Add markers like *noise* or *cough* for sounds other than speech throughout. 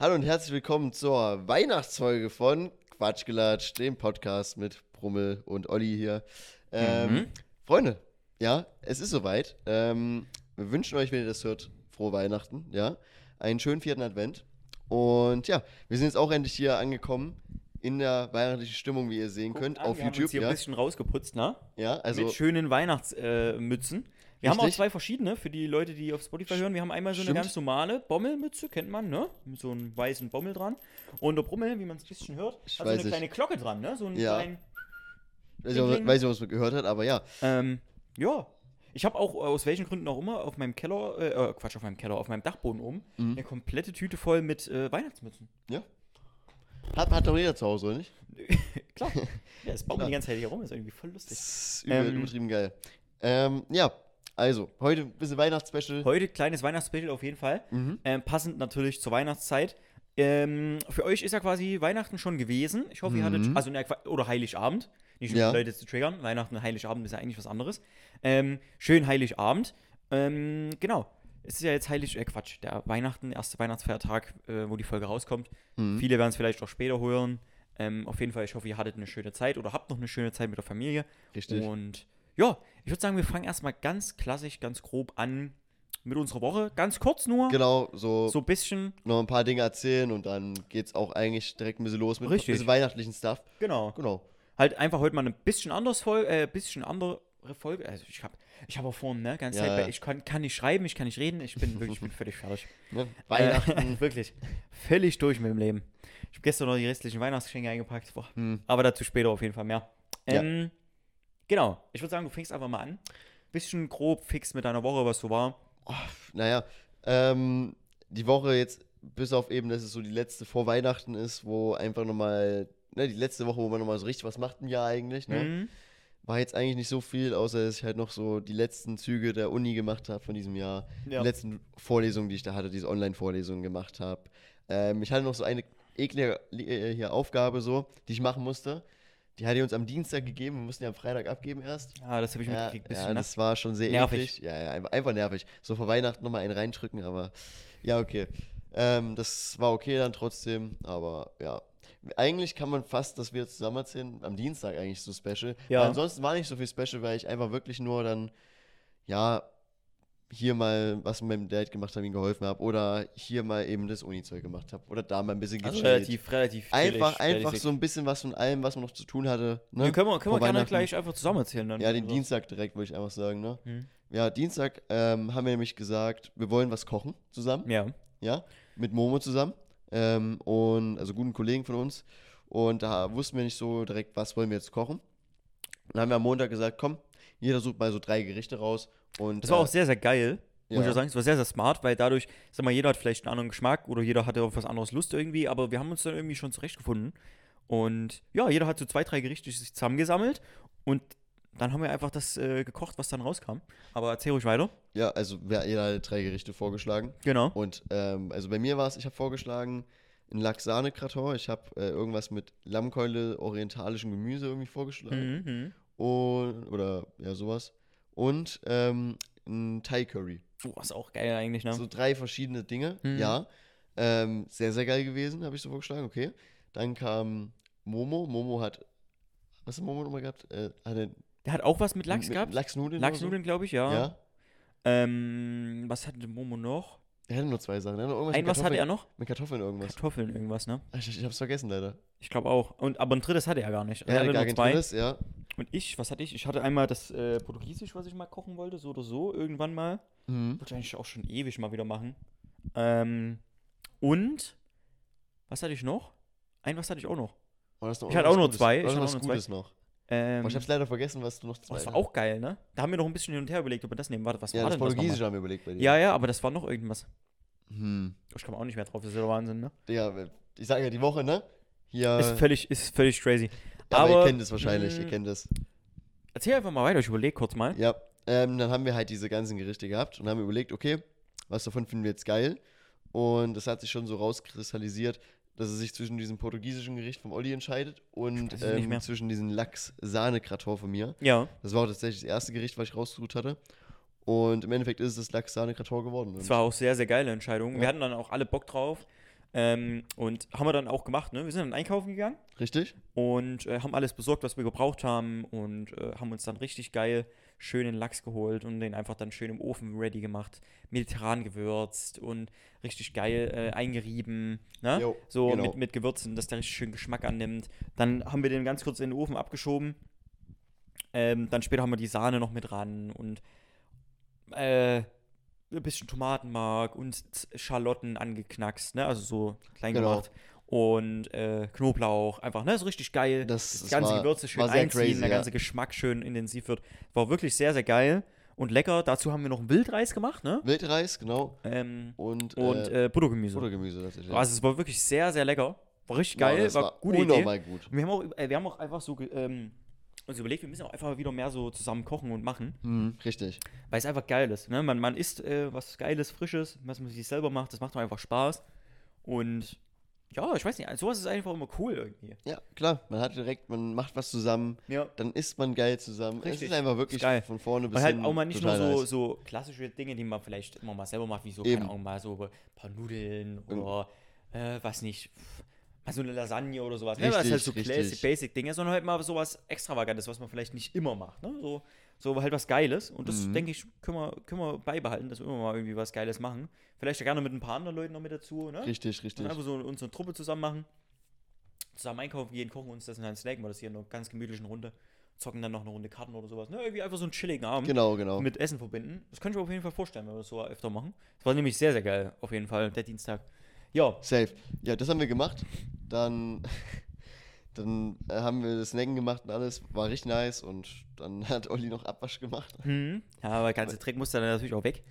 Hallo und herzlich willkommen zur Weihnachtsfolge von Quatschgelatsch, dem Podcast mit Brummel und Olli hier. Ähm, Mhm. Freunde, ja, es ist soweit. Ähm, wir wünschen euch, wenn ihr das hört, frohe Weihnachten, ja. Einen schönen vierten Advent. Und ja, wir sind jetzt auch endlich hier angekommen in der weihnachtlichen Stimmung, wie ihr sehen könnt, auf wir haben YouTube. uns hier Ja, ein bisschen rausgeputzt, ne? ja, also Mit schönen Weihnachtsmützen. Äh, Wir haben auch zwei verschiedene für die Leute, die auf Spotify hören. Wir haben einmal so eine Stimmt. ganz normale Bommelmütze, kennt man, ne? Mit so einem weißen Bommel dran. Und der Brummel, wie man es ein bisschen hört, Ich hat so eine nicht. kleine Glocke dran, ne? So einen Ja. kleinen. weiß ich, auch- weiß ich, was man gehört hat, aber ja. Ähm, ja. Ich habe auch äh, aus welchen Gründen auch immer auf meinem Keller, äh, äh, Quatsch, auf meinem Keller, auf meinem Dachboden oben, Mhm. eine komplette Tüte voll mit äh, Weihnachtsmützen. ja. Hat, hat doch jeder zu Hause, oder nicht? *laughs* Klar. *laughs* Ja, es baut Klar. die ganze Zeit hier rum, ist irgendwie voll lustig. Das ist Ähm, übertrieben geil. Ähm, ja, also, heute ein bisschen Weihnachtsspecial. Heute kleines Weihnachtsspecial auf jeden Fall. Mhm. Ähm, passend natürlich zur Weihnachtszeit. Ähm, für euch ist ja quasi Weihnachten schon gewesen. Ich hoffe, ihr hattet, Mhm. also ne, oder Heiligabend. Nicht um Ja. Leute zu triggern. Weihnachten und Heiligabend ist ja eigentlich was anderes. Ähm, schön Heiligabend. Ähm, genau. Es ist ja jetzt Heilig, äh, Quatsch, der Weihnachten, erste Weihnachtsfeiertag, äh, wo die Folge rauskommt. Mhm. Viele werden es vielleicht auch später hören. Ähm, auf jeden Fall, ich hoffe, ihr hattet eine schöne Zeit oder habt noch eine schöne Zeit mit der Familie. Richtig. Und ja, ich würde sagen, wir fangen erstmal ganz klassisch, ganz grob an mit unserer Woche. Ganz kurz nur. Genau, so, So ein bisschen. noch ein paar Dinge erzählen und dann geht's auch eigentlich direkt ein bisschen los mit Richtig. ein bisschen weihnachtlichen Stuff. Genau. Genau. Halt einfach heute mal ein bisschen anders Folge, äh, bisschen andere Folge. Also ich habe ich hab auch vorhin, ne, ganze Ja, Zeit, ja. ich kann, kann nicht schreiben, ich kann nicht reden, ich bin wirklich, ich bin völlig fertig. *laughs* Ne? Weihnachten. Äh, *laughs* wirklich. Völlig durch mit dem Leben. Ich habe gestern noch die restlichen Weihnachtsgeschenke eingepackt. Hm. Aber dazu später auf jeden Fall mehr. Ja. Genau. Ich würde sagen, du fängst einfach mal an. Bisschen grob fix mit deiner Woche, was so war. Naja, ähm, die Woche jetzt, bis auf eben, dass es so die letzte vor Weihnachten ist, wo einfach nochmal, ne, die letzte Woche, wo man nochmal so richtig was macht im Jahr eigentlich, ne? Mhm. War jetzt eigentlich nicht so viel, außer dass ich halt noch so die letzten Züge der Uni gemacht habe von diesem Jahr. Ja. Die letzten Vorlesungen, die ich da hatte, diese Online-Vorlesungen gemacht habe. Ähm, ich hatte noch so eine eklige äh, hier Aufgabe so, die ich machen musste. Die hat die uns am Dienstag gegeben, wir mussten die am Freitag abgeben erst. Ja, das habe ich Ja, mitgekriegt. Bisschen, ja das war schon sehr Nervig. eklig. Ja, ja, einfach, nervig. So vor Weihnachten nochmal einen reindrücken, aber ja, okay. Ähm, das war okay dann trotzdem, aber ja. Eigentlich kann man fast, dass wir zusammen erzählen, am Dienstag eigentlich so Special. Ja. Weil ansonsten war nicht so viel Special, weil ich einfach wirklich nur dann, ja, hier mal was mit meinem Dad gemacht habe, ihm geholfen habe. Oder hier mal eben das Uni-Zeug gemacht habe. Oder da mal ein bisschen Also gechillt. relativ, relativ Einfach, chillig, einfach so ein bisschen was von allem, was man noch zu tun hatte. Ne? Ja, können wir, können wir gerne gleich einfach zusammen erzählen dann. Ja, den Also. Dienstag direkt, würde ich einfach sagen, ne? Hm. Ja, Dienstag ähm, haben wir nämlich gesagt, wir wollen was kochen zusammen, Ja. ja, mit Momo zusammen ähm, und also guten Kollegen von uns und da wussten wir nicht so direkt, was wollen wir jetzt kochen. Dann haben wir am Montag gesagt, komm, jeder sucht mal so drei Gerichte raus und Das war äh, auch sehr, sehr geil. Muss ich ja. auch sagen, es war sehr, sehr smart, weil dadurch, sag mal, jeder hat vielleicht einen anderen Geschmack oder jeder hatte auf was anderes Lust irgendwie, aber wir haben uns dann irgendwie schon zurechtgefunden. Und ja, jeder hat so zwei, drei Gerichte sich zusammengesammelt und dann haben wir einfach das äh, gekocht, was dann rauskam. Aber erzähl ruhig weiter. ja, also wer jeder hat drei Gerichte vorgeschlagen Genau. und ähm, also bei mir war es, ich habe vorgeschlagen ein Lachsane-Kraton, ich habe äh, irgendwas mit Lammkeule, orientalischem Gemüse irgendwie vorgeschlagen. Mhm. Und oder ja sowas und ähm, ein Thai Curry. Oh, ist auch geil eigentlich, ne? So drei verschiedene Dinge. Mhm. Ja, ähm, sehr sehr geil gewesen, habe ich so vorgeschlagen. Okay, dann kam Momo. Momo hat was hat Momo nochmal gehabt? Äh, hat er Der hat auch was mit Lachs mit gehabt. Lachsnudeln. Lachsnudeln, glaube ich, So? ja. Ja. Ähm, was hatte Momo noch? Er hatte nur zwei Sachen. Er hatte Ein was hatte er noch? Mit Kartoffeln irgendwas. Kartoffeln, irgendwas, ne? Ich, ich hab's vergessen leider. Ich glaube auch. Und, aber ein drittes hatte er gar nicht. Er hatte nur gar kein zwei. drittes, ja. Und ich, was hatte ich? Ich hatte einmal das äh, Portugiesisch, was ich mal kochen wollte, so oder so, irgendwann mal. Mhm. Wollte ich eigentlich auch schon ewig mal wieder machen. Ähm, und, was hatte ich noch? Ein was hatte ich auch noch. War das noch Ich hatte auch nur Gutes? zwei, War ich das hatte noch was auch nur zwei. Gutes noch? Ähm, ich hab's leider vergessen, was du noch oh, zwei das war auch geil, ne? Da haben wir noch ein bisschen hin und her überlegt, ob wir das nehmen. Warte, was Ja, war das denn das Portugiesische nochmal? haben wir überlegt bei dir. Ja, ja, aber das war noch irgendwas. Hm. Ich komme auch nicht mehr drauf, das ist ja der Wahnsinn, ne? Ja, ich sage ja die Woche, ne? Hier. Ist völlig, ist völlig crazy. Aber, aber, ihr kennt es wahrscheinlich, ihr kennt es. Erzähl einfach mal weiter, ich überlege kurz mal. Ja, ähm, dann haben wir halt diese ganzen Gerichte gehabt und haben überlegt, okay, was davon finden wir jetzt geil? Und das hat sich schon so rauskristallisiert, dass es sich zwischen diesem portugiesischen Gericht vom Olli entscheidet und es ähm, zwischen diesen Lachs-Sahne-Kraton von mir. Ja, Das war auch tatsächlich das erste Gericht, was ich rausgesucht hatte. Und im Endeffekt ist es das Lachs-Sahne-Kraton geworden. das war auch sehr, sehr geile Entscheidung. Ja. Wir hatten dann auch alle Bock drauf. Ähm, und haben wir dann auch gemacht, ne? Wir sind dann einkaufen gegangen Richtig? und äh, haben alles besorgt, was wir gebraucht haben und äh, haben uns dann richtig geil schönen Lachs geholt und den einfach dann schön im Ofen ready gemacht, mediterran gewürzt und richtig geil äh, eingerieben, ne? Jo, so genau. mit, mit Gewürzen, dass der richtig schön Geschmack annimmt. Dann haben wir den ganz kurz in den Ofen abgeschoben. Ähm, dann später haben wir die Sahne noch mit ran und äh, ein bisschen Tomatenmark und Schalotten angeknackst, ne? Also so klein Genau. gemacht. Und äh, Knoblauch, einfach, ne? So richtig geil. Das- das das ganze war- Gewürze schön einziehen, crazy, der ja. ganze Geschmack schön intensiv wird. War wirklich sehr, sehr geil und lecker. Dazu haben wir noch einen Wildreis gemacht, ne? Wildreis, genau. Ähm, Und, und äh, äh, Buttergemüse. Buttergemüse tatsächlich. Also es war wirklich sehr, sehr lecker. War richtig geil, das war, war gute Idee. gut. Wir haben auch, äh, wir haben auch einfach so ähm, uns überlegt, wir müssen auch einfach wieder mehr so zusammen kochen und machen, Mhm, richtig. weil es einfach geil ist. Ne? Man, man isst äh, was Geiles, Frisches, was man sich selber macht, das macht doch einfach Spaß. Und ja, ich weiß nicht, sowas ist einfach immer cool irgendwie. Ja, klar. Man hat direkt, man macht was zusammen, Ja. dann isst man geil zusammen. Es Richtig. ist einfach wirklich Ist geil. von vorne bis Und halt auch mal nicht nur so, nice. so klassische Dinge, die man vielleicht immer mal selber macht, wie so, Eben. keine Ahnung, mal so ein paar Nudeln oder äh, was nicht, pff, mal so eine Lasagne oder sowas. ne? Das Richtig, ist halt so richtig. classic, basic Dinge, sondern halt mal sowas Extravagantes, was man vielleicht nicht immer macht. Ne? So, so halt was Geiles. Und das, Mhm. denke ich, können wir, können wir beibehalten, dass wir immer mal irgendwie was Geiles machen. Vielleicht ja gerne mit ein paar anderen Leuten noch mit dazu. Ne? Richtig, richtig. Und einfach so unsere Truppe zusammen machen. Zusammen einkaufen gehen, kochen uns das und dann snacken wir das hier in einer ganz gemütlichen Runde. Zocken dann noch eine Runde Karten oder sowas. Ne? Irgendwie einfach so einen chilligen Abend Genau, genau. mit Essen verbinden. Das könnte ich mir auf jeden Fall vorstellen, wenn wir das so öfter machen. Das war nämlich sehr, sehr geil, auf jeden Fall, der Dienstag. Ja, Safe. Ja, das haben wir gemacht. Dann, *laughs* dann äh, haben wir das Snacken gemacht und alles. War richtig nice. Und dann *laughs* hat Olli noch Abwasch gemacht. hm. ja aber der ganze Dreck muss dann natürlich auch weg.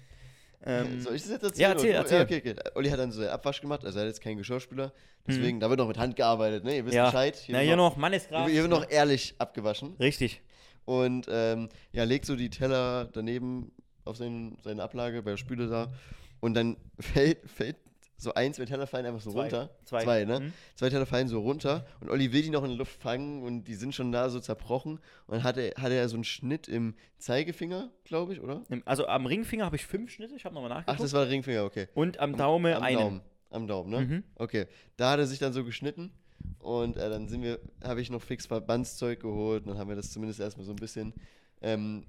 Ähm, Soll ich das jetzt erzählen? ja, erzähl, erzähl. Ja, okay, okay. Olli hat dann so Abwasch gemacht. Also er hat jetzt keinen Geschirrspüler. Deswegen, da wird noch mit Hand gearbeitet. Ne? Ihr wisst Mhm. ja. Bescheid. Na, wird hier noch hier Mannesgraf. wird noch ehrlich abgewaschen. Richtig. Und ähm, ja, legt so die Teller daneben auf seinen, seine Ablage bei der Spüle da. Und dann *laughs* fällt, fällt so ein, zwei Teller fallen einfach so Zwei. runter. Zwei. ne? Mhm. Zwei Teller fallen so runter. Und Olli will die noch in der Luft fangen und die sind schon da so zerbrochen. Und dann hatte, hatte er so einen Schnitt im Zeigefinger, glaube ich, oder? Also am Ringfinger habe ich fünf Schnitte, ich habe nochmal Ach, nachgeguckt. das war der Ringfinger, okay. Und am Daumen Am einen. Daumen. Am Daumen, ne? Mhm. Okay. Da hat er sich dann so geschnitten. Und äh, dann sind wir, habe ich noch fix Verbandszeug geholt. Und dann haben wir das zumindest erstmal so ein bisschen ähm,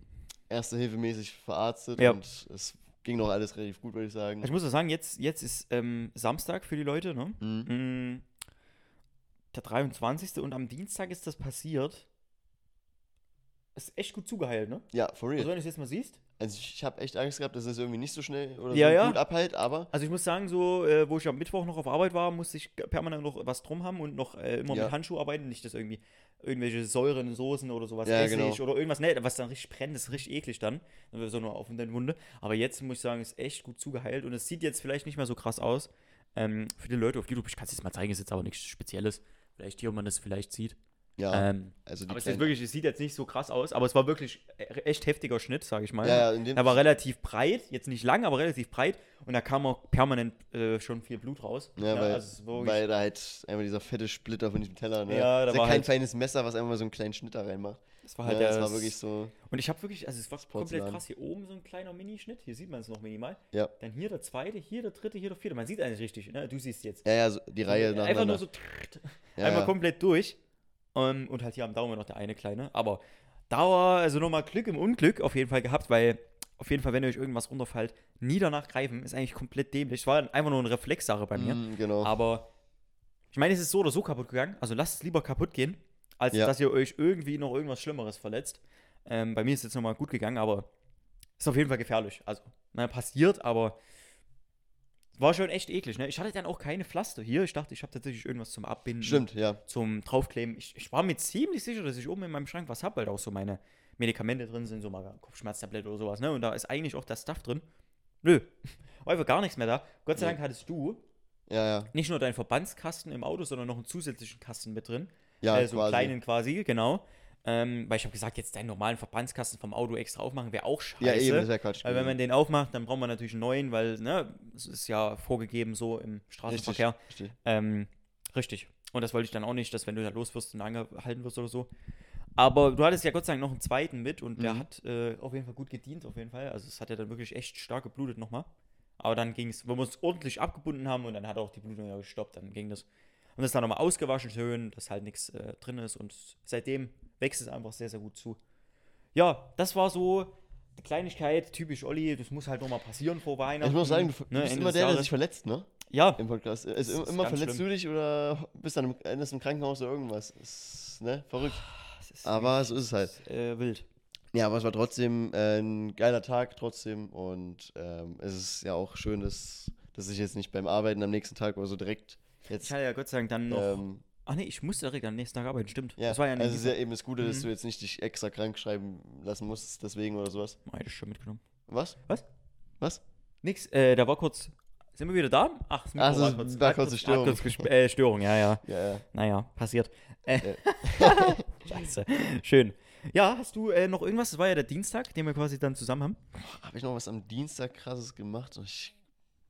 erste Hilfe mäßig verarztet. Ja. Und es ging noch alles relativ gut, würde ich sagen. Ich muss ja sagen, jetzt, jetzt ist ähm, Samstag für die Leute, ne? Mhm. Mm, Der 23. und am Dienstag ist das passiert. Ist echt gut zugeheilt, ne? Ja, for real. Also wenn du es jetzt mal siehst. Also ich habe echt Angst gehabt, dass es irgendwie nicht so schnell oder Ja, so ja. gut abheilt, aber Also ich muss sagen, so, äh, wo ich am Mittwoch noch auf Arbeit war, musste ich permanent noch was drum haben und noch äh, immer Ja. mit Handschuh arbeiten. Nicht, dass irgendwie irgendwelche Säuren, Soßen oder sowas Ja, Essig genau. oder irgendwas, ne, was dann richtig brennt, das ist richtig eklig dann. So nur auf der Wunde. Aber jetzt muss ich sagen, ist echt gut zugeheilt und es sieht jetzt vielleicht nicht mehr so krass aus. Ähm, für die Leute auf YouTube, ich kann es jetzt mal zeigen, ist jetzt aber nichts Spezielles. Vielleicht hier, ob man das vielleicht sieht. Ja, Ähm, also die aber es, ist wirklich, es sieht jetzt nicht so krass aus, aber es war wirklich e- echt heftiger Schnitt, sage ich mal. ja, ja, in dem Er war relativ breit, jetzt nicht lang, aber relativ breit und da kam auch permanent äh, schon viel Blut raus. ja, weil, also es ist wirklich- weil da halt einmal dieser fette Splitter von diesem Teller, ne? Ja, da das ist war kein halt- feines Messer, was einfach mal so einen kleinen Schnitt da reinmacht. das war halt ja, der, das war wirklich so, Und ich habe wirklich, also es war komplett krass, hier oben so ein kleiner Minischnitt, hier sieht man es noch minimal. ja. Dann hier der zweite, hier der dritte, hier der vierte. Man sieht eigentlich richtig, ne? Du siehst jetzt. Ja, ja, so die Reihe Einfach nur so ja, einmal ja. komplett durch. Ähm, und halt hier am Daumen noch der eine kleine. Aber Dauer, also nochmal Glück im Unglück auf jeden Fall gehabt, weil auf jeden Fall, wenn euch irgendwas runterfällt, nie danach greifen, ist eigentlich komplett dämlich. Es war einfach nur eine Reflexsache bei mir. Mm, genau. Aber ich meine, es ist so oder so kaputt gegangen. Also lasst es lieber kaputt gehen, als Ja. dass ihr euch irgendwie noch irgendwas Schlimmeres verletzt. Ähm, bei mir ist es jetzt nochmal gut gegangen, aber ist auf jeden Fall gefährlich. Also, naja, passiert, aber war schon echt eklig. Ne? Ich hatte dann auch keine Pflaster hier. Ich dachte, ich habe tatsächlich irgendwas zum Abbinden, Stimmt, ja. zum Draufkleben. Ich, ich war mir ziemlich sicher, dass ich oben in meinem Schrank was habe, weil da auch so meine Medikamente drin sind, so mal Kopfschmerztablette oder sowas. Ne? Und da ist eigentlich auch das Stuff drin. Nö, war *laughs* einfach gar nichts mehr da. Gott sei. Dank hattest du Ja, ja. nicht nur deinen Verbandskasten im Auto, sondern noch einen zusätzlichen Kasten mit drin. Ja, äh, so einen quasi. kleinen quasi, genau. Ähm, weil ich habe gesagt, jetzt deinen normalen Verbandskasten vom Auto extra aufmachen, wäre auch scheiße. Ja, eben, das ist ja Quatsch. weil wenn man den aufmacht, dann braucht man natürlich einen neuen, weil, ne, es ist ja vorgegeben so im Straßenverkehr. Richtig, richtig. Ähm, richtig. Und das wollte ich dann auch nicht, dass wenn du da los wirst und angehalten wirst oder so. Aber du hattest ja Gott sei Dank noch einen zweiten mit und der Mhm. hat äh, auf jeden Fall gut gedient, auf jeden Fall. Also es hat ja dann wirklich echt stark geblutet nochmal. Aber dann ging es, wo wir uns ordentlich abgebunden haben und dann hat auch die Blutung ja gestoppt, dann ging das. Und das dann nochmal ausgewaschen schön, dass halt nichts äh, drin ist und seitdem wächst es einfach sehr, sehr gut zu. Ja, das war so eine Kleinigkeit, typisch Olli, das muss halt nochmal passieren vor Weihnachten. Ich muss sagen, du ne, bist immer der, der sich verletzt, ne? Ja, Im Podcast. Also immer, verletzt schlimm. du dich oder bist dann im, endest im Krankenhaus oder irgendwas. Ist, ne? Verrückt. ist Aber so ist es halt. ist, äh, wild. Ja, aber es war trotzdem äh, ein geiler Tag trotzdem und ähm, es ist ja auch schön, dass, dass ich jetzt nicht beim Arbeiten am nächsten Tag oder so direkt Ich jetzt. hatte ja Gott sei Dank dann noch. Ähm, Ach nee, ich musste direkt am nächsten Tag arbeiten, stimmt. ja, das war ja also nicht. es ist ja eben das Gute, dass Mhm. du jetzt nicht dich extra krank schreiben lassen musst, deswegen oder sowas. Oh, hätte ich schon mitgenommen. Was? Was? Was? Nix, äh, da war kurz. Sind wir wieder da? Ach, das Ach, Mikro so, war kurz Störung. Kurz äh, Störung, ja, ja. Ja, ja. Naja, passiert. Äh, *laughs* Scheiße. Schön. Ja, hast du äh, noch irgendwas? Das war ja der Dienstag, den wir quasi dann zusammen haben. Habe ich noch was am Dienstag krasses gemacht? Ich,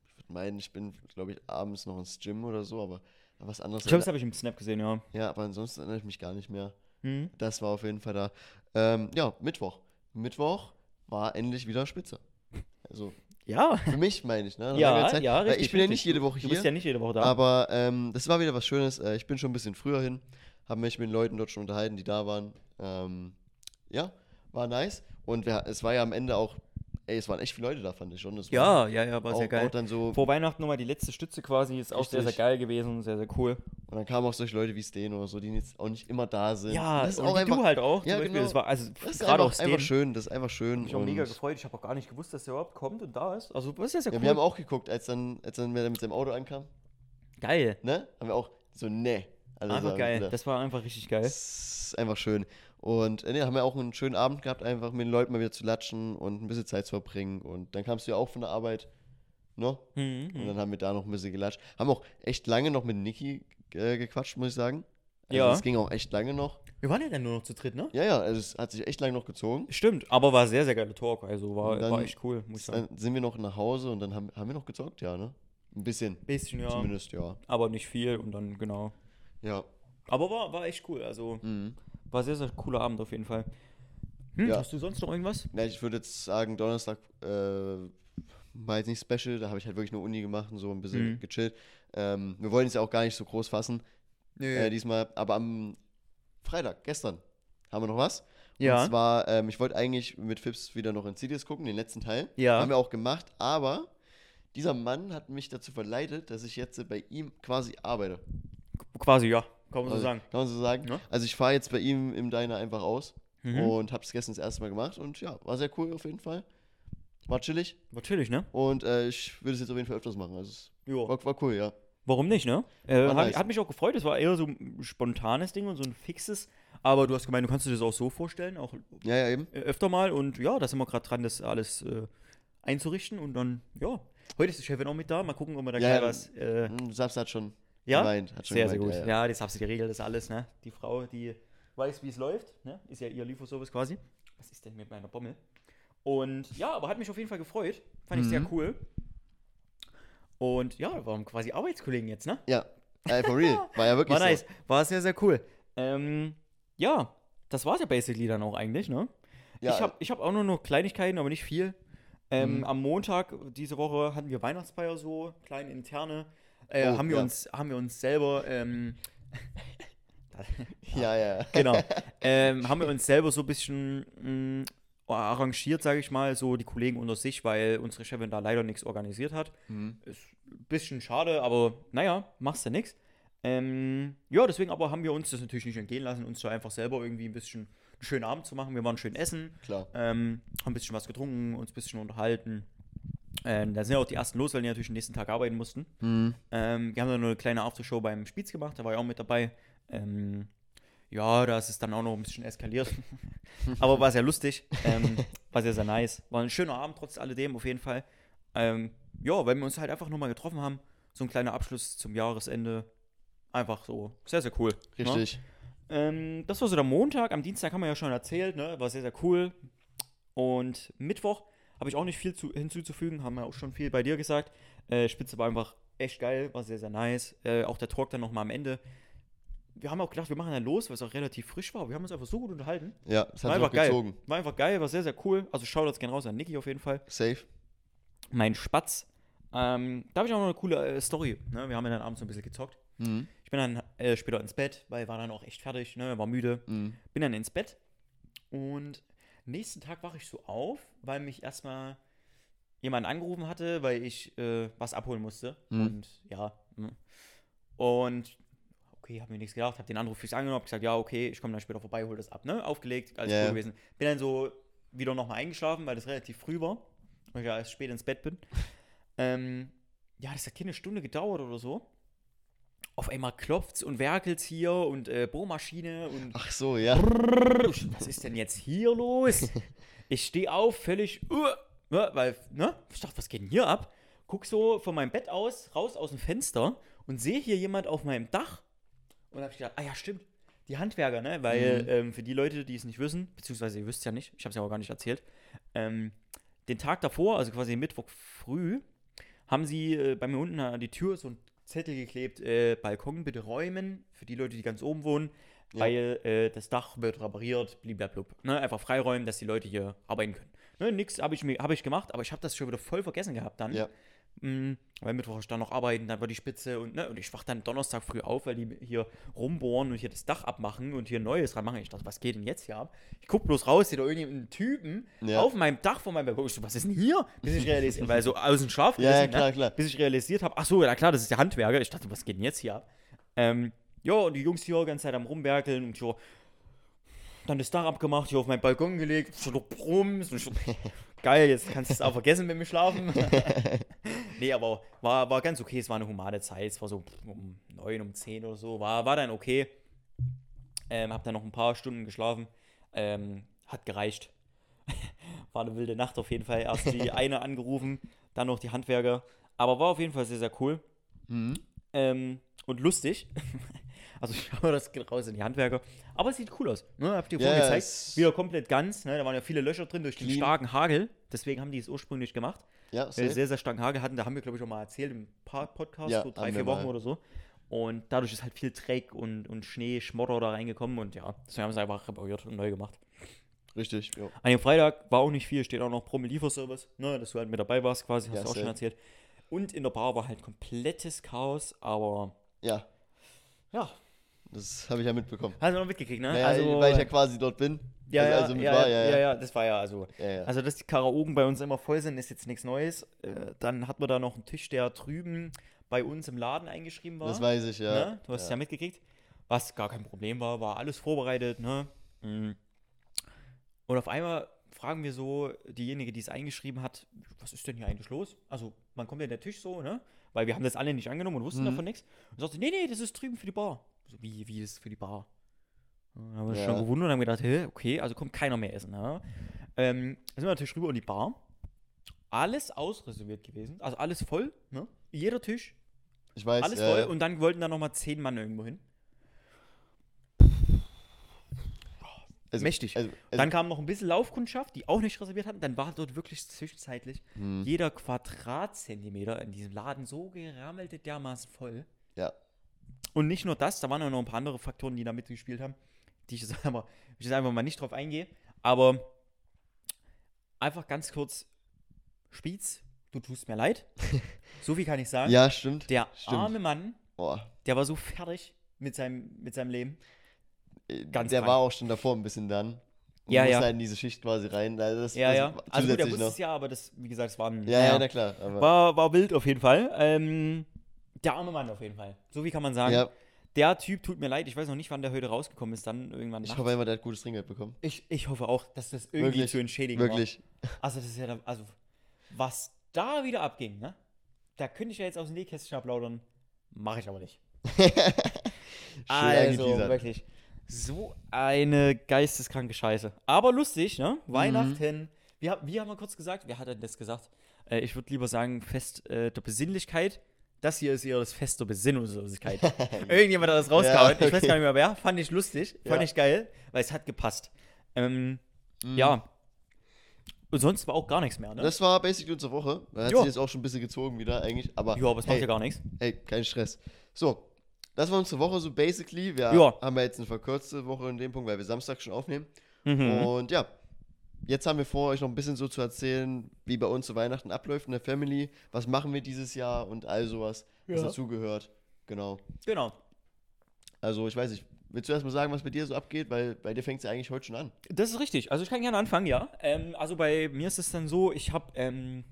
ich würde meinen, ich bin, glaube ich, abends noch ins Gym oder so, aber was anderes. Ich glaube, das habe ich im Snap gesehen, ja. ja, aber ansonsten erinnere ich mich gar nicht mehr. Mhm. Das war auf jeden Fall da. Ähm, ja, Mittwoch. Mittwoch war endlich wieder Spitze. Also Ja, für mich meine ich, ne? Nach Ja, Zeit. ja, richtig, Ich bin ja richtig. nicht jede Woche du bist hier, ja nicht jede Woche da. aber ähm, das war wieder was Schönes. Äh, ich bin schon ein bisschen früher hin, habe mich mit den Leuten dort schon unterhalten, die da waren. Ähm, ja, war nice. Und wir, es war ja am Ende auch, ey, es waren echt viele Leute da, fand ich schon. Das ja, ja, ja, war auch, sehr geil. Auch dann so, Vor Weihnachten nochmal die letzte Stütze quasi, ist auch sehr, sehr geil gewesen, sehr, sehr cool. und dann kamen auch solche Leute wie Steen oder so, die jetzt auch nicht immer da sind. Ja, das ist auch einfach, du halt auch. Ja, Beispiel. genau. Das war also das ist gerade auch einfach, einfach Steen. schön, das ist einfach schön. mich auch mega gefreut. Ich habe auch gar nicht gewusst, dass der überhaupt kommt und da ist. Also, das ist ja sehr Ja, cool. wir haben auch geguckt, als dann, als dann mit seinem Auto ankam, geil. ne? Haben wir auch so, ne. Alle Einfach sagen, geil. Das war einfach richtig geil. Das ist einfach schön. Und äh, ne, haben wir auch einen schönen Abend gehabt, einfach mit den Leuten mal wieder zu latschen und ein bisschen Zeit zu verbringen. Und dann kamst du ja auch von der Arbeit, ne? Mhm, Und mhm. dann haben wir da noch ein bisschen gelatscht. Haben auch echt lange noch mit Niki äh, gequatscht, muss ich sagen. Also Ja. Es ging auch echt lange noch. Wir waren ja dann nur noch zu dritt, ne? Ja, ja, also es hat sich echt lange noch gezogen. Stimmt, aber war sehr, sehr geiler Talk. Also war, dann- war echt cool, muss ich sagen. Dann sind wir noch nach Hause und dann haben, haben wir noch gezockt, ja, ne? Ein bisschen. Bisschen, ja. Zumindest, ja. Aber nicht viel und dann, genau. Ja. Aber war, war echt cool. Also Mhm. War sehr, sehr cooler Abend auf jeden Fall. Hm, Ja. Hast du sonst noch irgendwas? Ja, ich würde jetzt sagen, Donnerstag äh, war jetzt nicht special, da habe ich halt wirklich nur Uni gemacht und so ein bisschen Mhm. gechillt. Ähm, wir wollen es ja auch gar nicht so groß fassen äh, diesmal, aber am Freitag, gestern, haben wir noch was. Ja. Und zwar, ähm, ich wollte eigentlich mit Fips wieder noch in Cities gucken, den letzten Teil. Ja. Haben wir auch gemacht, aber dieser Mann hat mich dazu verleitet, dass ich jetzt bei ihm quasi arbeite. Quasi, ja. Kann man so Also, sagen. Kann man so sagen. Ja. Also ich fahre jetzt bei ihm im Diner einfach aus Mhm. und habe es gestern das erste Mal gemacht und ja, war sehr cool auf jeden Fall. War chillig War chillig, ne? und äh, ich würde es jetzt auf jeden Fall öfters machen. Also es war, war cool, ja. Warum nicht, ne? Äh, hat, nice. hat mich auch gefreut. Es war eher so ein spontanes Ding und so ein fixes. Aber du hast gemeint, du kannst dir das auch so vorstellen, auch Ja, ja, eben. äh, öfter mal. Und ja, da sind wir gerade dran, das alles äh, einzurichten. Und dann, ja. Heute ist die Chefin auch mit da. Mal gucken, ob wir da Ja, gleich ja. was. Äh, Hm, Saps hat schon ja? gemeint. Hat Sehr, sehr gemeint, gut. Ja, Ja, das hast du geregelt, das alles, ne? Die Frau, die weiß, wie es läuft, ne? Ist ja ihr Lieferservice quasi. Was ist denn mit meiner Bommel? Und ja, aber hat mich auf jeden Fall gefreut. Fand ich sehr Mhm. cool. Und ja, waren quasi Arbeitskollegen jetzt, ne? ja. ja. Äh, for real. War ja wirklich *laughs* War nice. so. War sehr, sehr cool. Ähm, ja, das war's ja basically dann auch eigentlich, ne? Ja, Ich habe ich hab auch nur noch Kleinigkeiten, aber nicht viel. Ähm, Mhm. Am Montag diese Woche hatten wir Weihnachtsfeier so, kleine interne. Äh, Oh, haben, wir ja. uns, haben wir uns selber, ähm, *laughs* ja, ja. genau, *laughs* ähm, haben wir uns selber so ein bisschen mh, arrangiert, sage ich mal, so die Kollegen unter sich, weil unsere Chefin da leider nichts organisiert hat. Mhm. Ist ein bisschen schade, aber naja, machst du nichts. Ähm, ja, deswegen aber haben wir uns das natürlich nicht entgehen lassen, uns da einfach selber irgendwie ein bisschen einen schönen Abend zu machen. Wir waren schön essen, Klar. ähm, haben ein bisschen was getrunken, uns ein bisschen unterhalten. Ähm, da sind ja auch die ersten los, weil die natürlich den nächsten Tag arbeiten mussten. Mhm. Ähm, wir haben dann noch eine kleine Aftershow beim Spitz gemacht, da war ich auch mit dabei. Ähm, ja, da ist es dann auch noch ein bisschen eskaliert. *laughs* Aber war sehr lustig. Ähm, war sehr, sehr nice. War ein schöner Abend trotz alledem auf jeden Fall. Ähm, ja, weil wir uns halt einfach nochmal getroffen haben. So ein kleiner Abschluss zum Jahresende. Einfach so. Sehr, sehr cool. Ne? Richtig. Ähm, das war so der Montag. Am Dienstag haben wir ja schon erzählt, ne? War sehr, sehr cool. Und Mittwoch habe ich auch nicht viel zu, hinzuzufügen, haben wir auch schon viel bei dir gesagt. Äh, Spitze war einfach echt geil, war sehr, sehr nice. Äh, auch der Talk dann nochmal am Ende. Wir haben auch gedacht, wir machen dann los, weil es auch relativ frisch war. Wir haben uns einfach so gut unterhalten. Ja, das War hat auch einfach geil. gezogen. War einfach geil, war sehr, sehr cool. Also Shoutouts gerne raus an Niki auf jeden Fall. Safe. Mein Spatz Ähm, da habe ich auch noch eine coole äh, Story. Ne? Wir haben ja dann abends so ein bisschen gezockt. Mhm. Ich bin dann äh, später ins Bett, weil war dann auch echt fertig, ne? war müde. Mhm. Bin dann ins Bett und nächsten Tag wache ich so auf, weil mich erstmal jemand angerufen hatte, weil ich äh, was abholen musste. Mhm. Und ja. ne. Und okay, habe mir nichts gedacht, habe den Anruf fix angenommen, hab gesagt, ja, okay, ich komme dann später vorbei, hol das ab, ne? Aufgelegt, alles Ja, cool gewesen. Bin dann so wieder nochmal eingeschlafen, weil das relativ früh war, weil ich ja erst spät ins Bett bin. *laughs* ähm, ja, das hat keine Stunde gedauert oder so. Auf einmal klopft's und werkelt's hier und äh, Bohrmaschine und Ach so, ja. Brrr, was ist denn jetzt hier los? *laughs* Ich stehe auf, völlig, uh, ne, weil, ne, ich dachte, was geht denn hier ab? Guck so von meinem Bett aus, raus aus dem Fenster und sehe hier jemand auf meinem Dach. Und hab ich gedacht, ah ja, stimmt, die Handwerker, ne, weil Mhm. ähm, für die Leute, die es nicht wissen, beziehungsweise ihr wisst es ja nicht, ich habe es ja auch gar nicht erzählt, ähm, den Tag davor, also quasi Mittwoch früh, haben sie äh, bei mir unten an die Tür so ein Zettel geklebt, äh, Balkon bitte räumen, für die Leute, die ganz oben wohnen, Ja. weil äh, das Dach wird repariert, blablabla. Ne? Einfach freiräumen, dass die Leute hier arbeiten können. Ne? Nix habe ich, mir- hab ich gemacht, aber ich habe das schon wieder voll vergessen gehabt dann. Ja. Mm, weil Mittwoch ich dann noch arbeiten, dann war die Spitze und, ne, und ich wach dann Donnerstag früh auf, weil die hier rumbohren und hier das Dach abmachen und hier Neues ranmachen. Ich dachte, was geht denn jetzt hier ab? Ich guck bloß raus, sehe da irgendeinen Typen Ja. auf meinem Dach von meinem Balkon. Ich so, was ist denn hier? Bis ich realisiert, weil so aus dem Schlaf *laughs* Ja, ja, gerissen, klar, ne? klar. Bis ich realisiert habe, ach so, ja klar, das ist der Handwerker. Ich dachte, was geht denn jetzt hier ab? Ähm, ja, und die Jungs hier die ganze Zeit am rumwerkeln und so. Dann das Dach abgemacht, hier auf meinen Balkon gelegt, so. Und ich so, *laughs* geil, jetzt kannst du es auch vergessen mit mir schlafen. *laughs* nee, aber war, war ganz okay, es war eine humane Zeit. Es war so um 9, um 10 oder so. War, war dann okay. Ähm, hab dann noch ein paar Stunden geschlafen. Ähm, hat gereicht. *laughs* war eine wilde Nacht auf jeden Fall. Erst die *laughs* eine angerufen, dann noch die Handwerker. Aber war auf jeden Fall sehr, sehr cool. Mhm. Ähm, und lustig. *laughs* Also *laughs* ich schaue das geht raus in die Handwerker. Aber es sieht cool aus. Ne? Hab ich dir Ja, vorhin ja, gezeigt. Wieder komplett ganz. Ne? Da waren ja viele Löcher drin durch den Clean. starken Hagel. Deswegen haben die es ursprünglich gemacht. Ja, Weil sie sehr, sehr starken Hagel hatten. Da haben wir, glaube ich, auch mal erzählt im Podcast, Ja, so drei, vier Wochen mal. oder so. Und dadurch ist halt viel Dreck und, und Schnee, Schmotter da reingekommen. Und ja, deswegen haben sie einfach repariert und neu gemacht. Richtig, jo. An dem Freitag war auch nicht viel, steht auch noch Promi-Lieferservice, ne, dass du halt mit dabei warst quasi, hast Ja, du auch schon erzählt. Und in der Bar war halt komplettes Chaos, aber Ja, ja, das habe ich ja mitbekommen. hast du noch mitgekriegt, ne? Ja, also, weil ich ja quasi dort bin. ja, also, ja, also mit ja, war, ja, ja, ja. ja, das war ja, also, also dass die Karaoken bei uns immer voll sind, ist jetzt nichts Neues. Äh, dann hatten wir da noch einen Tisch, der drüben bei uns im Laden eingeschrieben war. das weiß ich, ja. Ne? Du hast es ja. mitgekriegt. Was gar kein Problem war, war alles vorbereitet, ne? Mm. Und auf einmal fragen wir so diejenige, die es eingeschrieben hat, was ist denn hier eigentlich los? Also, man kommt ja in der Tisch so, ne? Weil wir haben das alle nicht angenommen und wussten Mhm. davon nichts. Und sagte, nee, nee, das ist drüben für die Bar. So, wie, wie ist es für die Bar? Dann haben wir Ja. schon gewundert und haben gedacht, hä, okay, also kommt keiner mehr essen, ne? Ähm, dann sind wir natürlich rüber in die Bar. Alles ausreserviert gewesen, also alles voll, ne? Jeder Tisch, Ich weiß, alles ja, voll ja. und dann wollten da nochmal zehn Mann irgendwo hin. also, mächtig. Also, also, Dann kam noch ein bisschen Laufkundschaft, die auch nicht reserviert hatten. Dann war dort wirklich zwischenzeitlich hm, jeder Quadratzentimeter in diesem Laden so gerammelte dermaßen voll. ja. Und nicht nur das, da waren auch noch ein paar andere Faktoren, die da mitgespielt haben, die ich jetzt *laughs* einfach, ich jetzt einfach mal nicht drauf eingehe. Aber einfach ganz kurz, Spitz, du tust mir leid. *laughs* so viel kann ich sagen. ja, stimmt. Der stimmt. arme Mann, Boah. der war so fertig mit seinem, mit seinem Leben. Äh, Ganz der krank. war auch schon davor ein bisschen dann. Und Ja, musste ja. halt in diese Schicht quasi rein. Also das, Ja, das ja. Also gut, er zusätzlich wusste es ja, aber das, wie gesagt, es war ein. Ja, naja. ja, na klar. Aber, War, war wild auf jeden Fall. Ähm, der arme Mann auf jeden Fall. So wie kann man sagen. ja, Der Typ tut mir leid, ich weiß noch nicht, wann der heute rausgekommen ist, dann irgendwann ich nachts. hoffe immer, der hat gutes Trinkgeld bekommen. ich, ich hoffe auch, dass das irgendwie Wirklich, zu entschädigen Wirklich. war. Also das ist ja, da- also was da wieder abging, ne? Da könnte ich ja jetzt aus dem Nähkästchen ablaudern, mache ich aber nicht. *laughs* Also wirklich, so eine geisteskranke Scheiße. Aber lustig, ne? Mhm. Weihnachten. Wie, wie haben wir kurz gesagt? Wer hat denn das gesagt? Äh, ich würde lieber sagen, Fest äh, der Besinnlichkeit. Das hier ist das Fest der Besinnungslosigkeit. *laughs* Irgendjemand hat das rausgehauen. Ja, Ich weiß okay. gar nicht mehr wer. *laughs* Fand ich lustig. Fand Ja. ich geil, weil es hat gepasst. Ähm, Mhm. Ja. Und sonst war auch gar nichts mehr, ne? Das war basically unsere Woche. Hat Ja. sich jetzt auch schon ein bisschen gezogen wieder eigentlich. Aber ja, aber es macht hey, ja gar nichts. hey, kein Stress. So, das war unsere Woche so basically. Wir Ja. haben ja jetzt eine verkürzte Woche in dem Punkt, weil wir Samstag schon aufnehmen. Mhm. Und ja, jetzt haben wir vor, euch noch ein bisschen so zu erzählen, wie bei uns zu Weihnachten abläuft in der Family. Was machen wir dieses Jahr und all sowas, was Ja. dazugehört. Genau. Genau. Also, ich weiß nicht, willst du erst mal sagen, was bei dir so abgeht? Weil bei dir fängt es ja eigentlich heute schon an. Das ist richtig. Also ich kann gerne anfangen, ja. Ähm, also bei mir ist es dann so, ich habe ähm,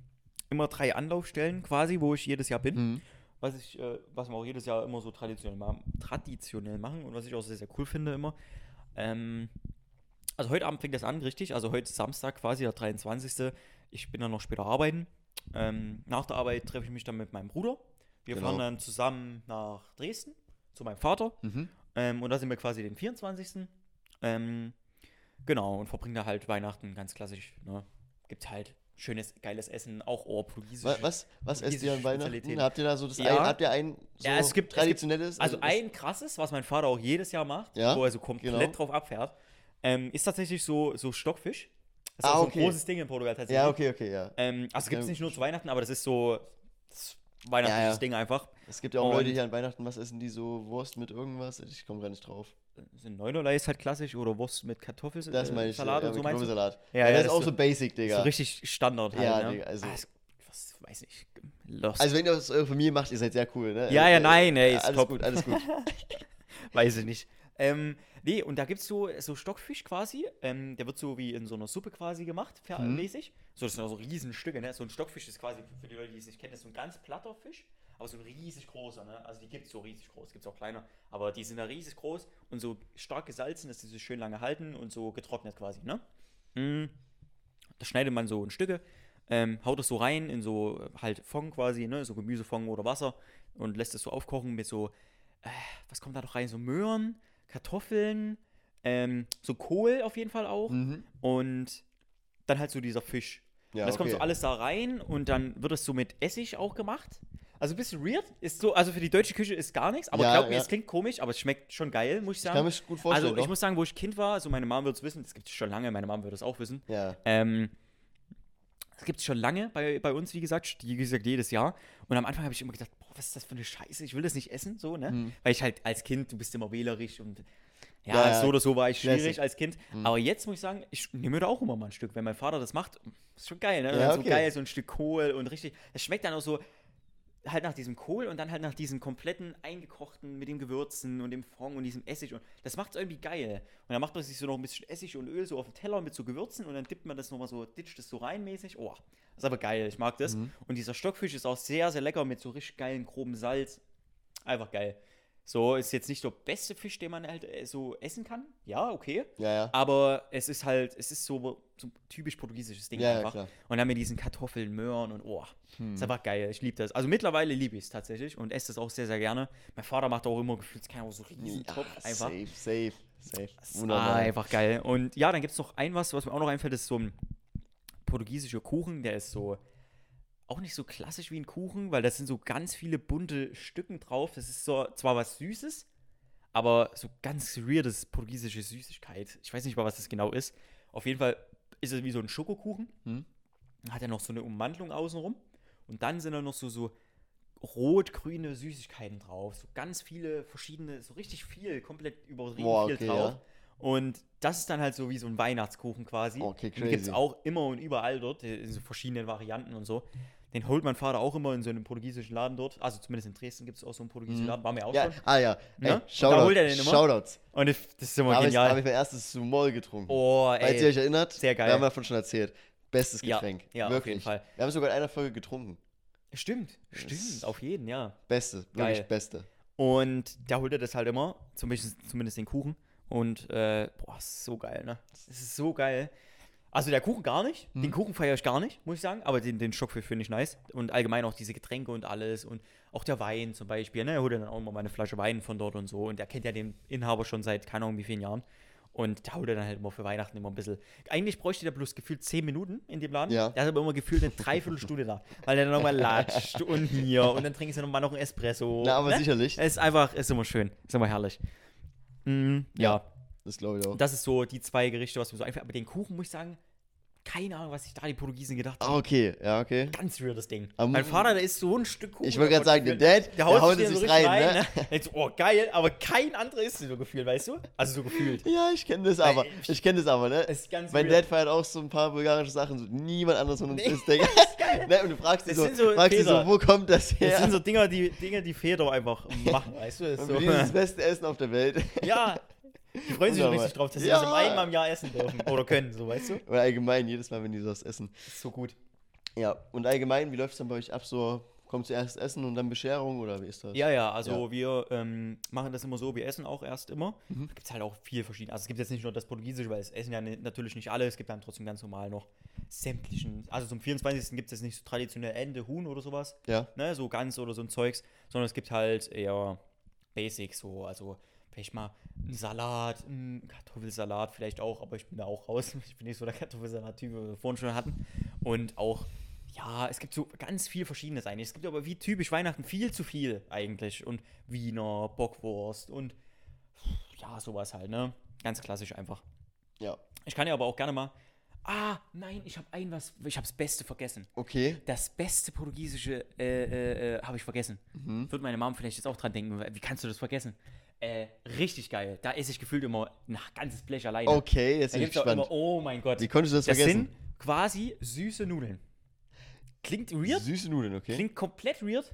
immer drei Anlaufstellen quasi, wo ich jedes Jahr bin. Mhm. Was ich, äh, was wir auch jedes Jahr immer so traditionell, ma traditionell machen und was ich auch sehr, sehr cool finde immer. Ähm, also heute Abend fängt das an, richtig. Also heute ist Samstag quasi, der 23. Ich bin dann noch später arbeiten. Ähm, nach der Arbeit treffe ich mich dann mit meinem Bruder. Wir Genau. fahren dann zusammen nach Dresden zu meinem Vater. Mhm. Ähm, und da sind wir quasi den 24. Ähm, genau, und verbringen da halt Weihnachten ganz klassisch. Ne? Gibt halt schönes, geiles Essen, auch portugiesisch. Was, was, was esst ihr an Weihnachten? Habt ihr da so das Ja. ein, habt ihr ein so Ja, es gibt- es gibt- traditionelles? Also was- ein krasses, was mein Vater auch jedes Jahr macht, Ja, wo er so komplett genau. drauf abfährt, ähm, ist tatsächlich so, so Stockfisch. Das ist Ah, auch so okay. ein großes Ding in Portugal tatsächlich. Ja, okay, okay, ja. Ähm, also gibt es nicht nur zu Weihnachten, aber das ist so das weihnachtliches Ja, ja. Ding einfach. Es gibt ja auch Und- Leute hier an Weihnachten, was essen die so? Wurst mit irgendwas? Ich komme gar nicht drauf. So Neunerlei ist halt klassisch oder Wurst mit Kartoffelsalat Das meine ich. Salat ja, und so meinst du? Kartoffelsalat. Ja, Ja, das das ist auch ist so basic, Digga. So richtig Standard halt, Ja, ne? Digga, also- es- was weiß nicht. Lost. Also wenn ihr das eure Familie macht, ihr seid sehr cool, ne? Ja, ja, Äh, nein, ey, ja, ist alles top. gut, alles gut. *laughs* Weiß ich nicht. Ähm, nee, und da gibt es so, so Stockfisch quasi. Ähm, der wird so wie in so einer Suppe quasi gemacht, Mhm. mäßig. So, das sind auch so Riesenstücke, ne? So ein Stockfisch ist quasi, für die Leute, die es nicht kennen, ist so ein ganz platter Fisch, aber so ein riesig großer, ne? Also die gibt es so riesig groß, gibt es auch kleiner, aber die sind da riesig groß und so stark gesalzen, dass die so schön lange halten und so getrocknet quasi, ne? Mm. Das schneidet man so in Stücke, ähm, haut es so rein in so äh, halt Fond quasi, ne? So Gemüsefond oder Wasser und lässt es so aufkochen mit so, äh, was kommt da noch rein? So Möhren, Kartoffeln, ähm, so Kohl auf jeden Fall auch Mhm. und dann halt so dieser Fisch. Ja, und das kommt okay. so alles da rein und dann wird es so mit Essig auch gemacht. Also ein bisschen weird. Ist so, also für die deutsche Küche ist gar nichts, aber Ja, glaub mir, ja. es klingt komisch, aber es schmeckt schon geil, muss ich Ich sagen. kann mir gut vorstellen, also ich doch. muss sagen, wo ich Kind war, also meine Mom wird es wissen, das gibt es schon lange, meine Mom wird es auch wissen. Ja. Ähm, das gibt es schon lange bei, bei uns, wie gesagt, wie gesagt, jedes Jahr. Und am Anfang habe ich immer gedacht, boah, was ist das für eine Scheiße, ich will das nicht essen, so, ne? Mhm. Weil ich halt als Kind, du bist immer wählerisch und ja, Ja, so oder so war ich schwierig Classic. als Kind. Mhm. Aber jetzt muss ich sagen, ich nehme mir da auch immer mal ein Stück. Wenn mein Vater das macht, ist schon geil, ne? Ja, So okay. geil, so ein Stück Kohl und richtig. Es schmeckt dann auch so halt nach diesem Kohl und dann halt nach diesem kompletten eingekochten mit den Gewürzen und dem Fond und diesem Essig und das macht es irgendwie geil. Und dann macht man sich so noch ein bisschen Essig und Öl so auf den Teller mit so Gewürzen und dann dippt man das nochmal so, ditcht das so rein mäßig. Oh, das ist aber geil, ich mag das. Mhm. Und dieser Stockfisch ist auch sehr, sehr lecker mit so richtig geilen, groben Salz. Einfach geil. So, ist jetzt nicht der beste Fisch, den man halt äh, so essen kann. Ja, okay. Ja, ja. Aber es ist halt, es ist so, so typisch portugiesisches Ding Ja, ja, einfach. klar. und dann mit diesen Kartoffeln, Möhren und oh, Hm. ist einfach geil. Ich liebe das. Also mittlerweile liebe ich es tatsächlich und esse es auch sehr, sehr gerne. Mein Vater macht auch immer gefühlt, keine so riesen Ja, Topf einfach. Safe, safe, safe. Das Wunderbar. einfach geil. Und ja, dann gibt es noch ein was, was mir auch noch einfällt, das ist so ein portugiesischer Kuchen, der ist so auch nicht so klassisch wie ein Kuchen, weil das sind so ganz viele bunte Stücken drauf. Das ist so zwar was Süßes, aber so ganz weirdes portugiesische Süßigkeit. Ich weiß nicht mal, was das genau ist. Auf jeden Fall ist es wie so ein Schokokuchen. Hm. Hat er noch so eine Ummantelung außenrum. Und dann sind da noch so, so rot-grüne Süßigkeiten drauf. So ganz viele verschiedene, so richtig viel, komplett übertrieben Boah, viel okay, drauf. ja. Und das ist dann halt so wie so ein Weihnachtskuchen quasi. Okay, Den gibt es crazy. auch immer und überall dort, in so verschiedenen Varianten und so. Den holt mein Vater auch immer in so einem portugiesischen Laden dort. Also zumindest in Dresden gibt es auch so einen portugiesischen Mhm. Laden. War mir auch Ja, schon. ah ja. Ey, Ne? Und da Shoutout, holt er den immer. Shoutouts. Und das das ist immer Da habe ich, genial. hab ich mein erstes Sumol getrunken. oh, Falls ihr ey. euch erinnert, Sehr geil. wir haben davon schon erzählt. Bestes Ja, Getränk. ja, auf wirklich. jeden Fall. Wir haben sogar in einer Folge getrunken. Stimmt, Das- stimmt, auf jeden, ja. Beste, wirklich Geil. Beste. Und da holt er das halt immer, zumindest, zumindest den Kuchen. Und, äh, boah, ist so geil, ne? Es ist so geil. Also der Kuchen gar nicht. Hm. Den Kuchen feiere ich gar nicht, muss ich sagen. Aber den, den Stockfisch finde ich nice. Und allgemein auch diese Getränke und alles. Und auch der Wein zum Beispiel. Ne? Er holt ja dann auch immer mal eine Flasche Wein von dort und so. Und er kennt ja den Inhaber schon seit keine Ahnung wie vielen Jahren. Und da holt er dann halt immer für Weihnachten immer ein bisschen. Eigentlich bräuchte der bloß gefühlt 10 Minuten in dem Laden. Ja. Der hat aber immer gefühlt eine Dreiviertelstunde da. Weil er dann nochmal latscht und hier. Und dann trinkst du nochmal noch einen Espresso. Na, aber ne? sicherlich. Es ist einfach, ist immer schön. Ist immer herrlich. Mm, ja. Das glaube ich auch. das ist so die zwei Gerichte, was mir so einfällt. Aber den Kuchen muss ich sagen, keine Ahnung, was sich da die Portugiesen gedacht Ah, haben. okay, ja, okay. Ganz weirdes Ding. Aber mein Vater, der ist so ein Stück Kuchen. Ich wollte gerade sagen, der der, Dad, der der haut sich so rein, rein, ne? ne? Jetzt, oh, geil, aber kein anderer ist so gefühlt, weißt du? Also so gefühlt. Ja, ich kenne das aber. ich- kenne das aber, ne? Ist ganz Mein weird. Dad feiert auch so ein paar bulgarische Sachen, so niemand anders von uns Nee, *laughs* ist, Digga. ne? Und du fragst dich so, so fragst so, wo kommt das her? Das sind so Dinger, die, Dinge, die Väter einfach machen, weißt du? Das ist so, ist das *laughs* beste Essen auf der Welt. ja, *laughs* die freuen sich richtig drauf, dass sie Ja. das einmal im Jahr essen dürfen oder können, so, weißt du? *laughs* Oder allgemein, jedes Mal, wenn die sowas essen. Ist so gut. Ja, und allgemein, wie läuft es dann bei euch ab? So, kommt zuerst Essen und dann Bescherung oder wie ist das? Ja, ja, also wir ähm, machen das immer so, wir essen auch erst immer. Mhm. Da gibt es halt auch viel verschiedene. Also es gibt jetzt nicht nur das Portugiesische, weil es essen ja natürlich nicht alle, es gibt dann trotzdem ganz normal noch sämtlichen. Also zum 24. gibt es jetzt nicht so traditionell Ende, Huhn oder sowas, Ja. ne, so Gans oder so ein Zeugs, sondern es gibt halt eher Basic, so, also vielleicht mal einen Salat, einen Kartoffelsalat vielleicht auch, aber ich bin da auch raus. *laughs* Ich bin nicht so der Kartoffelsalat-Typ, wie wir vorhin schon hatten. Und auch, ja, es gibt so ganz viel Verschiedenes eigentlich. Es gibt aber wie typisch Weihnachten viel zu viel eigentlich. Und Wiener, Bockwurst und ja, sowas halt, ne? Ganz klassisch einfach. Ja. Ich kann ja aber auch gerne mal. Ah, nein, ich habe ein was, ich habe das Beste vergessen. Okay. Das beste portugiesische äh, äh, äh, habe ich vergessen. Mhm. Wird meine Mom vielleicht jetzt auch dran denken. Wie kannst du das vergessen? Äh, richtig geil. Da esse ich gefühlt immer ein ganzes Blech alleine. Okay, jetzt da bin ich gespannt. immer, oh mein Gott. Wie konntest du das, das vergessen? sind quasi süße Nudeln. Klingt weird, Süße Nudeln, okay. klingt komplett weird,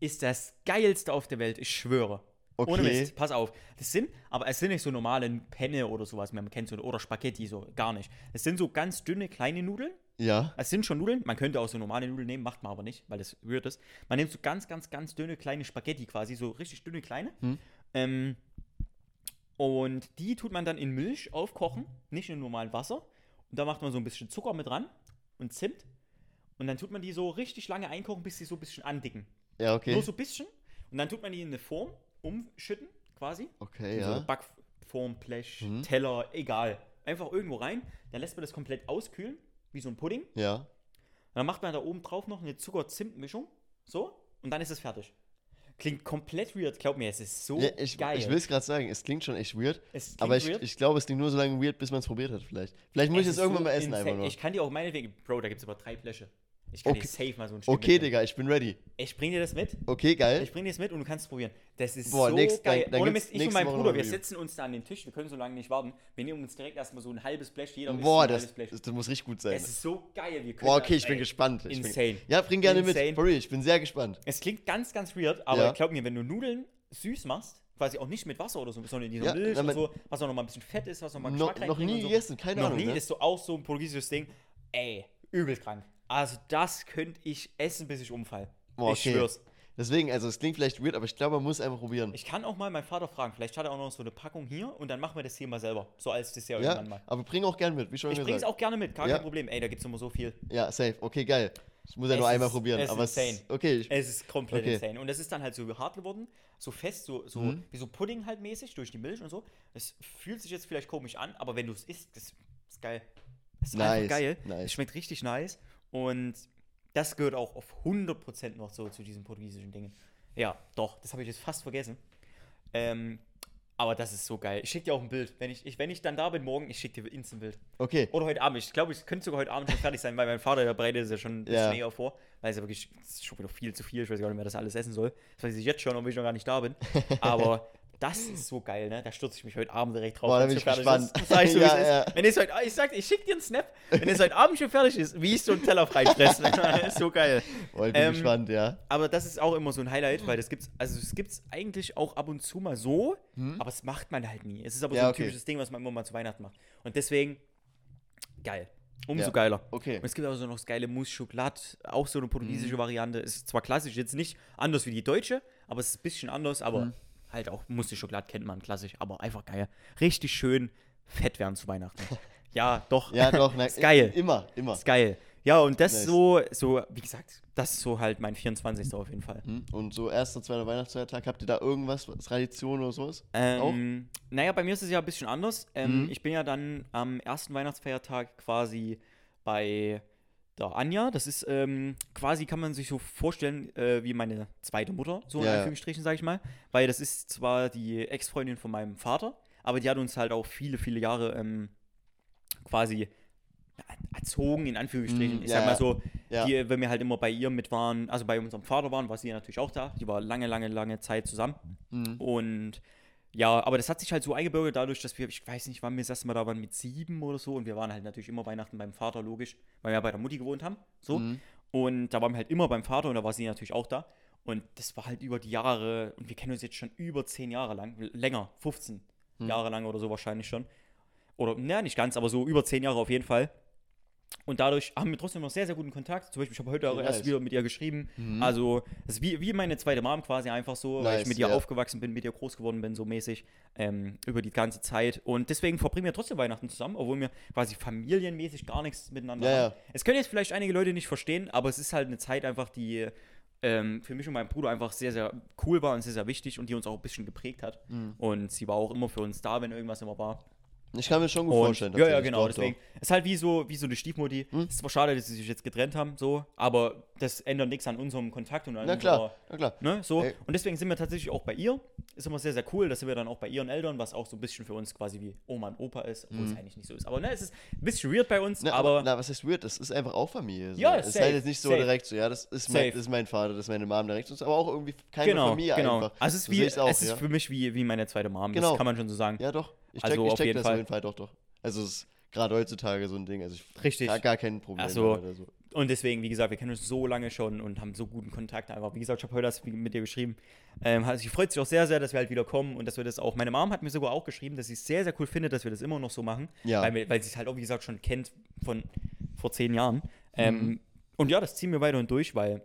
ist das geilste auf der Welt, ich schwöre. Ohne Okay. Mist, pass auf. Das sind, aber es sind nicht so normale Penne oder sowas, wie man kennt, so, oder Spaghetti, so, gar nicht. Es sind so ganz dünne, kleine Nudeln. Ja. Es sind schon Nudeln, man könnte auch so normale Nudeln nehmen, macht man aber nicht, weil das weird ist. Man nimmt so ganz, ganz, ganz dünne, kleine Spaghetti quasi, so richtig dünne, kleine. Hm. Ähm, und die tut man dann in Milch aufkochen, nicht in normalen Wasser. Und da macht man so ein bisschen Zucker mit dran und Zimt. Und dann tut man die so richtig lange einkochen, bis sie so ein bisschen andicken. Ja, okay. Nur so ein bisschen. Und dann tut man die in eine Form umschütten, quasi. Okay, In so eine ja. Backform, Blech, Mhm. Teller, egal. Einfach irgendwo rein. Dann lässt man das komplett auskühlen, wie so ein Pudding. Ja. Und dann macht man da oben drauf noch eine Zucker-Zimt-Mischung. So. Und dann ist es fertig. Klingt komplett weird. Glaub mir, es ist so ja ich geil. ich will es gerade sagen, es klingt schon echt weird. es Aber ich, weird. ich glaube, es klingt nur so lange weird, bis man es probiert hat, vielleicht. Vielleicht muss ich Es es ist irgendwann so mal essen, insane. einfach nur. Ich kann dir auch meinetwegen, Bro, da gibt es aber drei Bleche. Ich kann Okay. dir safe mal so ein Stück Okay, mitnehmen. Digga, ich bin ready. Ich bring dir das mit. Okay, geil. Ich bring dir das mit und du kannst es probieren. Das ist Boah, so nächst- geil. dann- dann Ohne Mist, ich und mein Woche Bruder, noch wir setzen uns da an den Tisch. Wir können so lange nicht warten. Wir nehmen uns direkt erstmal so ein halbes Blech. Jeder Boah, ein das, halbes Blech. das, das muss richtig gut sein. Es ist so geil. Wir können Boah, okay, ich bin ey, gespannt. Ich Insane. Bin, ja, bring gerne Insane. mit. For real, ich bin sehr gespannt. Es klingt ganz, ganz weird, aber Ja. glaub mir, wenn du Nudeln süß machst, quasi auch nicht mit Wasser oder so, sondern in dieser Ja, Milch und so, was auch noch mal ein bisschen fett ist, was noch mal einen No, Geschmack noch nie gegessen, keine noch Ahnung. nie ne? ist so auch so ein portugiesisches Ding. Ey, übel krank. Also das könnte ich essen, bis ich umfall. Boah, Ich okay. schwör's. Deswegen, also es klingt vielleicht weird, aber ich glaube, man muss einfach probieren. Ich kann auch mal meinen Vater fragen. Vielleicht hat er auch noch so eine Packung hier und dann machen wir das hier mal selber. So als Dessert ja, irgendwann mal. aber bring auch gern mit, wie schon Ich bring's gesagt. auch gerne mit, gar Ja. kein Problem. Ey, da gibt's immer so viel. Ja, safe. Okay, geil. Ich muss ja Es nur einmal ist- probieren. es ist aber es insane. okay. Ich, Es ist komplett Okay. insane. Und es ist dann halt so hart geworden, so fest, so, so Mhm. wie so Pudding halt mäßig durch die Milch und so. Es fühlt sich jetzt vielleicht komisch an, aber wenn du es isst, das ist geil. Das ist Nice, einfach geil. nice. Es schmeckt richtig nice. Und das gehört auch auf 100% noch so zu diesen portugiesischen Dingen. Ja, doch, das habe ich jetzt fast vergessen. Ähm, aber das ist so geil. Ich schicke dir auch ein Bild. Wenn ich, ich, wenn ich dann da bin morgen, ich schicke dir instant ein Bild. okay. Oder heute Abend. Ich glaube, ich könnte sogar heute Abend schon fertig sein, weil mein Vater, der bereitet es ja schon ein bisschen Ja. eher vor. Weil es ja wirklich, schon wieder viel zu viel. Ich weiß gar nicht, wer das alles essen soll. Das weiß ich jetzt schon, obwohl ich noch gar nicht da bin. *laughs* Aber das ist so geil, ne? Da stürze ich mich heute Abend direkt drauf. Boah, da bin ich gespannt. Ist. *laughs* Sag ich so, Ja, ja. Wenn es heute, ich sag, ich schick dir einen Snap, wenn es heute Abend schon fertig ist, wie ich so einen Teller freifressen. *laughs* *laughs* ist so geil. Boah, ich bin Ähm, gespannt, ja. Aber das ist auch immer so ein Highlight, weil das gibt's, also es gibt's eigentlich auch ab und zu mal so, aber es macht man halt nie. Es ist aber Hm? Ja, so ein okay. typisches Ding, was man immer mal zu Weihnachten macht. Und deswegen geil. Umso Ja. geiler. Okay. Und es gibt auch so noch das geile Mousse Chocolat, auch so eine Mhm. portugiesische Variante. Ist zwar klassisch, jetzt nicht anders wie die deutsche, aber es ist ein bisschen anders, aber Mhm. Halt auch Mousse Chocolat kennt man klassisch, aber einfach geil. Richtig schön fett werden zu Weihnachten. *laughs* ja, doch. Ja, doch. *laughs* Ist geil. Immer, immer. Ist geil. Ja, und das Nice. so, so, wie gesagt, das ist so halt mein 24. auf jeden Fall. Hm? Und so erster, zweiter Weihnachtsfeiertag, habt ihr da irgendwas, Tradition oder sowas? Ähm, naja, bei mir ist es ja ein bisschen anders. Ähm, Mhm. Ich bin ja dann am ersten Weihnachtsfeiertag quasi bei der Anja. Das ist ähm, quasi, kann man sich so vorstellen, äh, wie meine zweite Mutter, so in Ja. Anführungsstrichen, sage ich mal. Weil das ist zwar die Ex-Freundin von meinem Vater, aber die hat uns halt auch viele, viele Jahre ähm, quasi erzogen, in Anführungsstrichen. Mm, ich ja, sag mal so, Ja. die, wenn wir halt immer bei ihr mit waren, also bei unserem Vater waren, war sie ja natürlich auch da. Die war lange, lange, lange Zeit zusammen. Mhm. Und ja, aber das hat sich halt so eingebürgert dadurch, dass wir, ich weiß nicht, wann wir das erste Mal da waren, mit sieben oder so. Und wir waren halt natürlich immer Weihnachten beim Vater, logisch, weil wir ja bei der Mutti gewohnt haben. So. Mhm. Und da waren wir halt immer beim Vater und da war sie natürlich auch da. Und das war halt über die Jahre, und wir kennen uns jetzt schon über zehn Jahre lang, länger, 15 Hm. Jahre lang oder so wahrscheinlich schon. Oder, naja, nicht ganz, aber so über zehn Jahre auf jeden Fall. Und dadurch haben wir trotzdem noch sehr, sehr guten Kontakt. Zum Beispiel, ich habe heute auch Okay, erst nice. wieder mit ihr geschrieben. Mhm. Also, das ist wie, wie meine zweite Mom quasi einfach so, weil ich Nice, mit ihr ja. aufgewachsen bin, mit ihr groß geworden bin, so mäßig, ähm, über die ganze Zeit. Und deswegen verbringen wir trotzdem Weihnachten zusammen, obwohl wir quasi familienmäßig gar nichts miteinander Ja, haben. Es können jetzt vielleicht einige Leute nicht verstehen, aber es ist halt eine Zeit einfach, die ähm, für mich und meinen Bruder einfach sehr, sehr cool war und sehr, sehr wichtig und die uns auch ein bisschen geprägt hat. Mhm. Und sie war auch immer für uns da, wenn irgendwas immer war. Ich kann mir schon gut Und, vorstellen. ja, ja, genau. Deswegen doch. ist halt wie so, wie so eine Stiefmutti. Hm? Es ist zwar schade, dass sie sich jetzt getrennt haben, so, aber das ändert nichts an unserem Kontakt und an Na klar, na klar. unserer, ne, so. Ey. Und deswegen sind wir tatsächlich auch bei ihr. Ist immer sehr, sehr cool, dass wir dann auch bei ihren Eltern, was auch so ein bisschen für uns quasi wie Oma und Opa ist, obwohl es eigentlich nicht so ist. Aber ne, es ist ein bisschen weird bei uns, Na, aber na, was heißt weird? Das ist einfach auch Familie. So. Ja, Es ist halt jetzt nicht so safe. direkt so, ja, das ist, mein, das ist mein Vater, das ist meine Mom direkt, aber auch irgendwie keine genau, Familie genau. einfach. Also es ist, So wie, auch, es ist ja. für mich wie, wie meine zweite Mom, Genau. das kann man schon so sagen. Ja, doch. Ich Also check, ich auf check jeden das Fall. auf jeden Fall, doch, doch. Also es ist gerade heutzutage so ein Ding, also ich Richtig. gar, gar kein Problem Also, oder so. Und deswegen, wie gesagt, wir kennen uns so lange schon und haben so guten Kontakt einfach. Wie gesagt, ich habe heute das mit dir geschrieben. Ähm, also sie freut sich auch sehr, sehr, dass wir halt wieder kommen und dass wir das auch. Meine Mom hat mir sogar auch geschrieben, dass sie es sehr, sehr cool findet, dass wir das immer noch so machen. Ja. Weil, weil sie es halt auch, wie gesagt, schon kennt von vor zehn Jahren. Ähm, Mhm. Und ja, das ziehen wir weiterhin durch, weil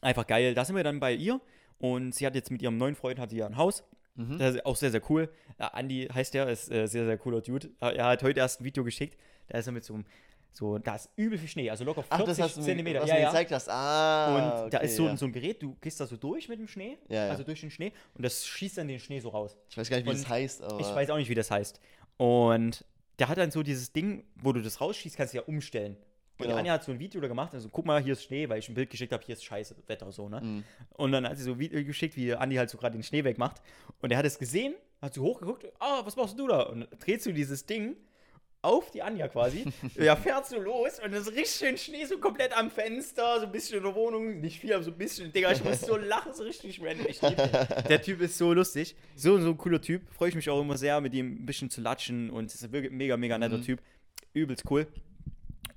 einfach geil. Da sind wir dann bei ihr und sie hat jetzt mit ihrem neuen Freund, hat sie ja ein Haus. Mhm. Das ist auch sehr, sehr cool. Ja, Andi heißt der, ist äh, sehr, sehr cooler Dude. Er hat heute erst ein Video geschickt. Da ist er mit so einem, so, da ist übel viel Schnee, also locker Ach, 40 das hast du mir, Zentimeter. was ja, du mir ja. gezeigt hast. Ah, Und da okay, ist so, ja. so ein Gerät, du gehst da so durch mit dem Schnee, Ja, ja. also durch den Schnee, und das schießt dann den Schnee so raus. Ich weiß gar nicht, wie und das heißt, aber... Ich weiß auch nicht, wie das heißt. Und der hat dann so dieses Ding, wo du das rausschießt, kannst du ja umstellen. Und Genau. die Anja hat so ein Video da gemacht, also guck mal, hier ist Schnee, weil ich ein Bild geschickt habe, hier ist scheiße Wetter so, ne? Mhm. Und dann hat sie so ein Video geschickt, wie Andi halt so gerade den Schnee wegmacht. Und er hat es gesehen, hat so hochgeguckt, ah, was machst du da? Und drehst du dieses Ding auf die Anja quasi. *laughs* ja, fährt so los und das ist richtig schön Schnee so komplett am Fenster, so ein bisschen in der Wohnung, nicht viel, aber so ein bisschen. Digga, ich muss so *laughs* lachen, so richtig random. Der Typ ist so lustig. So, so ein cooler Typ. Freue ich mich auch immer sehr, mit ihm ein bisschen zu latschen und ist wirklich ein mega, mega netter Mhm. Typ. Übelst cool.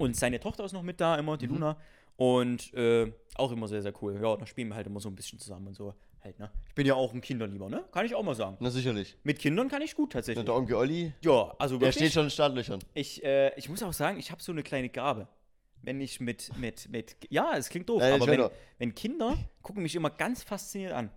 Und seine Tochter ist noch mit da, immer, die Mhm. Luna. Und äh, auch immer sehr, sehr cool. Ja, da spielen wir halt immer so ein bisschen zusammen und so. Halt, ne? Ich bin ja auch ein Kinderlieber, ne? Kann ich auch mal sagen. Na sicherlich. Mit Kindern kann ich gut Und tatsächlich. der Onkel Olli, Ja, also der wirklich. steht schon in Startlöchern. Ich, äh, ich muss auch sagen, ich habe so eine kleine Gabe. Wenn ich mit, mit, mit, ja, es klingt doof, ich aber wenn, wenn Kinder gucken mich immer ganz fasziniert an.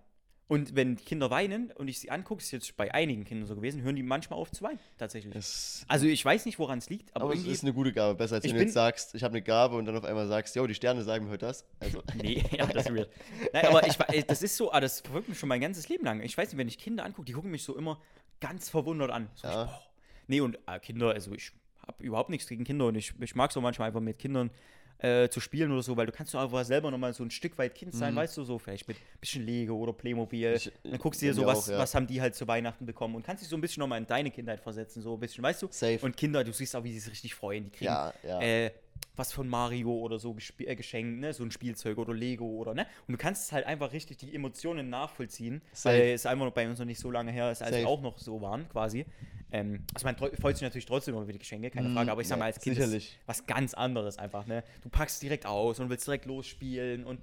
Und wenn Kinder weinen und ich sie angucke, ist jetzt bei einigen Kindern so gewesen, hören die manchmal auf zu weinen, tatsächlich. Es, Also ich weiß nicht, woran es liegt, aber, aber es irgendwie. ist eine gute Gabe. Besser als wenn du jetzt sagst, ich habe eine Gabe und dann auf einmal sagst, jo, die Sterne sagen mir heute das. Also, *laughs* Nee, *laughs* ja, das ist weird. Nein, aber ich, das ist so, ah, das verfolgt mich schon mein ganzes Leben lang. Ich weiß nicht, wenn ich Kinder angucke, die gucken mich so immer ganz verwundert an. So, Ja. ich, boah. Nee, und äh, Kinder, also ich habe überhaupt nichts gegen Kinder und ich, ich mag so manchmal einfach mit Kindern äh, zu spielen oder so, weil du kannst doch einfach selber nochmal so ein Stück weit Kind sein, Mhm. weißt du, so vielleicht mit ein bisschen Lego oder Playmobil. Ich- dann guckst du dir so, was, auch, ja. was haben die halt zu Weihnachten bekommen und kannst dich so ein bisschen nochmal in deine Kindheit versetzen, so ein bisschen, weißt du? safe. Und Kinder, du siehst auch, wie sie sich richtig freuen. Die kriegen ja, ja. äh, was von Mario oder so äh, geschenkt, ne? so ein Spielzeug oder Lego oder ne? Und du kannst es halt einfach richtig die Emotionen nachvollziehen, Safe. weil es einfach noch bei uns noch nicht so lange her ist, als wir Safe. auch noch so waren, quasi. Ähm, also man freut sich natürlich trotzdem über die Geschenke, keine Mm, Frage, aber ich sag mal, als Kind sicherlich. was ganz anderes einfach, ne? Du packst direkt aus und willst direkt losspielen und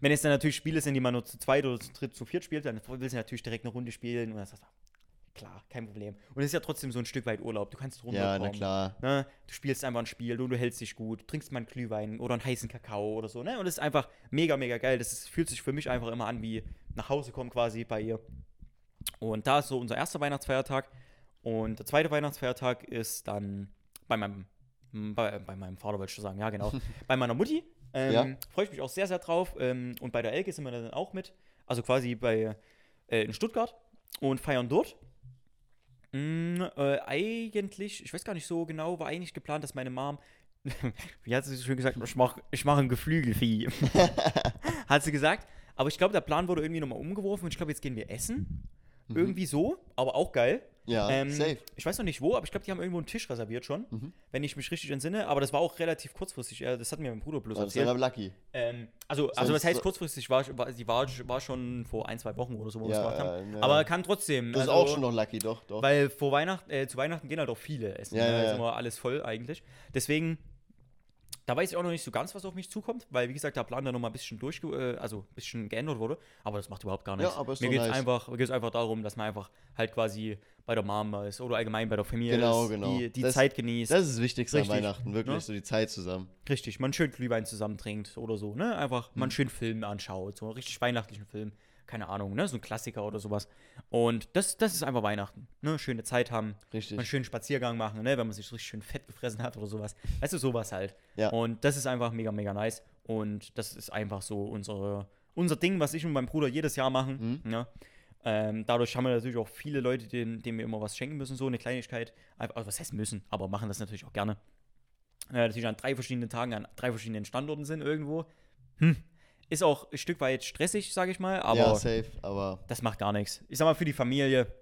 wenn es dann natürlich Spiele sind, die man nur zu zweit oder zu dritt, zu viert spielt, dann willst du natürlich direkt eine Runde spielen und dann sagst du, klar, kein Problem. Und es ist ja trotzdem so ein Stück weit Urlaub, du kannst ja, runterkommen. na klar. Ne? Du spielst einfach ein Spiel, du, du hältst dich gut, trinkst mal einen Glühwein oder einen heißen Kakao oder so, ne? Und das ist einfach mega, mega geil. Das ist, fühlt sich für mich einfach immer an, wie nach Hause kommen quasi bei ihr. Und da ist so unser erster Weihnachtsfeiertag. Und der zweite Weihnachtsfeiertag ist dann bei meinem, bei, bei meinem Vater, wollte ich schon sagen, ja, genau. *laughs* bei meiner Mutti. Ähm, Ja. Freue ich mich auch sehr, sehr drauf. Ähm, und bei der Elke sind wir dann auch mit. Also quasi bei äh, in Stuttgart und feiern dort. Mm, äh, eigentlich, ich weiß gar nicht so genau, war eigentlich geplant, dass meine Mom, *laughs* wie hat sie so schön gesagt, ich mache ich mach ein Geflügelvieh. *laughs* hat sie gesagt. Aber ich glaube, der Plan wurde irgendwie nochmal umgeworfen und ich glaube, jetzt gehen wir essen. Mhm. Irgendwie so, aber auch geil. Ja, Ähm, safe. Ich weiß noch nicht wo, aber ich glaube, die haben irgendwo einen Tisch reserviert schon, Mhm. wenn ich mich richtig entsinne. Aber das war auch relativ kurzfristig. Das hat mir mein Bruder bloß das ist erzählt. aber lucky. Ähm, also, also was Sonst- heißt kurzfristig? War, war, die war, war schon vor ein, zwei Wochen oder so, wo wir Ja, es gemacht haben. ja. Aber kann trotzdem. Das ist also, auch schon noch lucky, doch, doch. Weil vor Weihnachten, äh, zu Weihnachten gehen halt auch viele essen. Ja, ne? ja, ja. ist immer alles voll eigentlich. Deswegen, da weiß ich auch noch nicht so ganz, was auf mich zukommt, weil wie gesagt, der Plan da nochmal ein bisschen durch, äh, also ein bisschen geändert wurde. Aber das macht überhaupt gar nichts. aber ist mir geht es nice. einfach, geht's einfach darum, dass man einfach halt quasi bei der Mama ist oder allgemein bei der Familie Genau, ist, genau. die, die Das- Zeit genießt. Das ist das Wichtigste Richtig. an Weihnachten, wirklich, Ne? so die Zeit zusammen. Richtig, man schön Glühwein zusammen trinkt oder so, ne? Einfach Mhm. man schön Film anschaut, so einen richtig weihnachtlichen Film. Keine Ahnung, ne? So ein Klassiker oder sowas. Und das, das ist einfach Weihnachten, ne? Schöne Zeit haben, Richtig. einen schönen Spaziergang machen, ne? Wenn man sich richtig schön fett gefressen hat oder sowas. Weißt du, sowas halt. Ja. Und das ist einfach mega, mega nice. Und das ist einfach so unsere, unser Ding, was ich und mein Bruder jedes Jahr machen. Mhm. Ne? Ähm, dadurch haben wir natürlich auch viele Leute, denen, denen wir immer was schenken müssen, so eine Kleinigkeit. Einfach, also was heißt müssen, aber machen das natürlich auch gerne. Äh, natürlich an drei verschiedenen Tagen, an drei verschiedenen Standorten sind irgendwo. Hm. Ist auch ein Stück weit stressig, sage ich mal, aber ja, safe, aber das macht gar nichts. Ich sag mal, für die Familie macht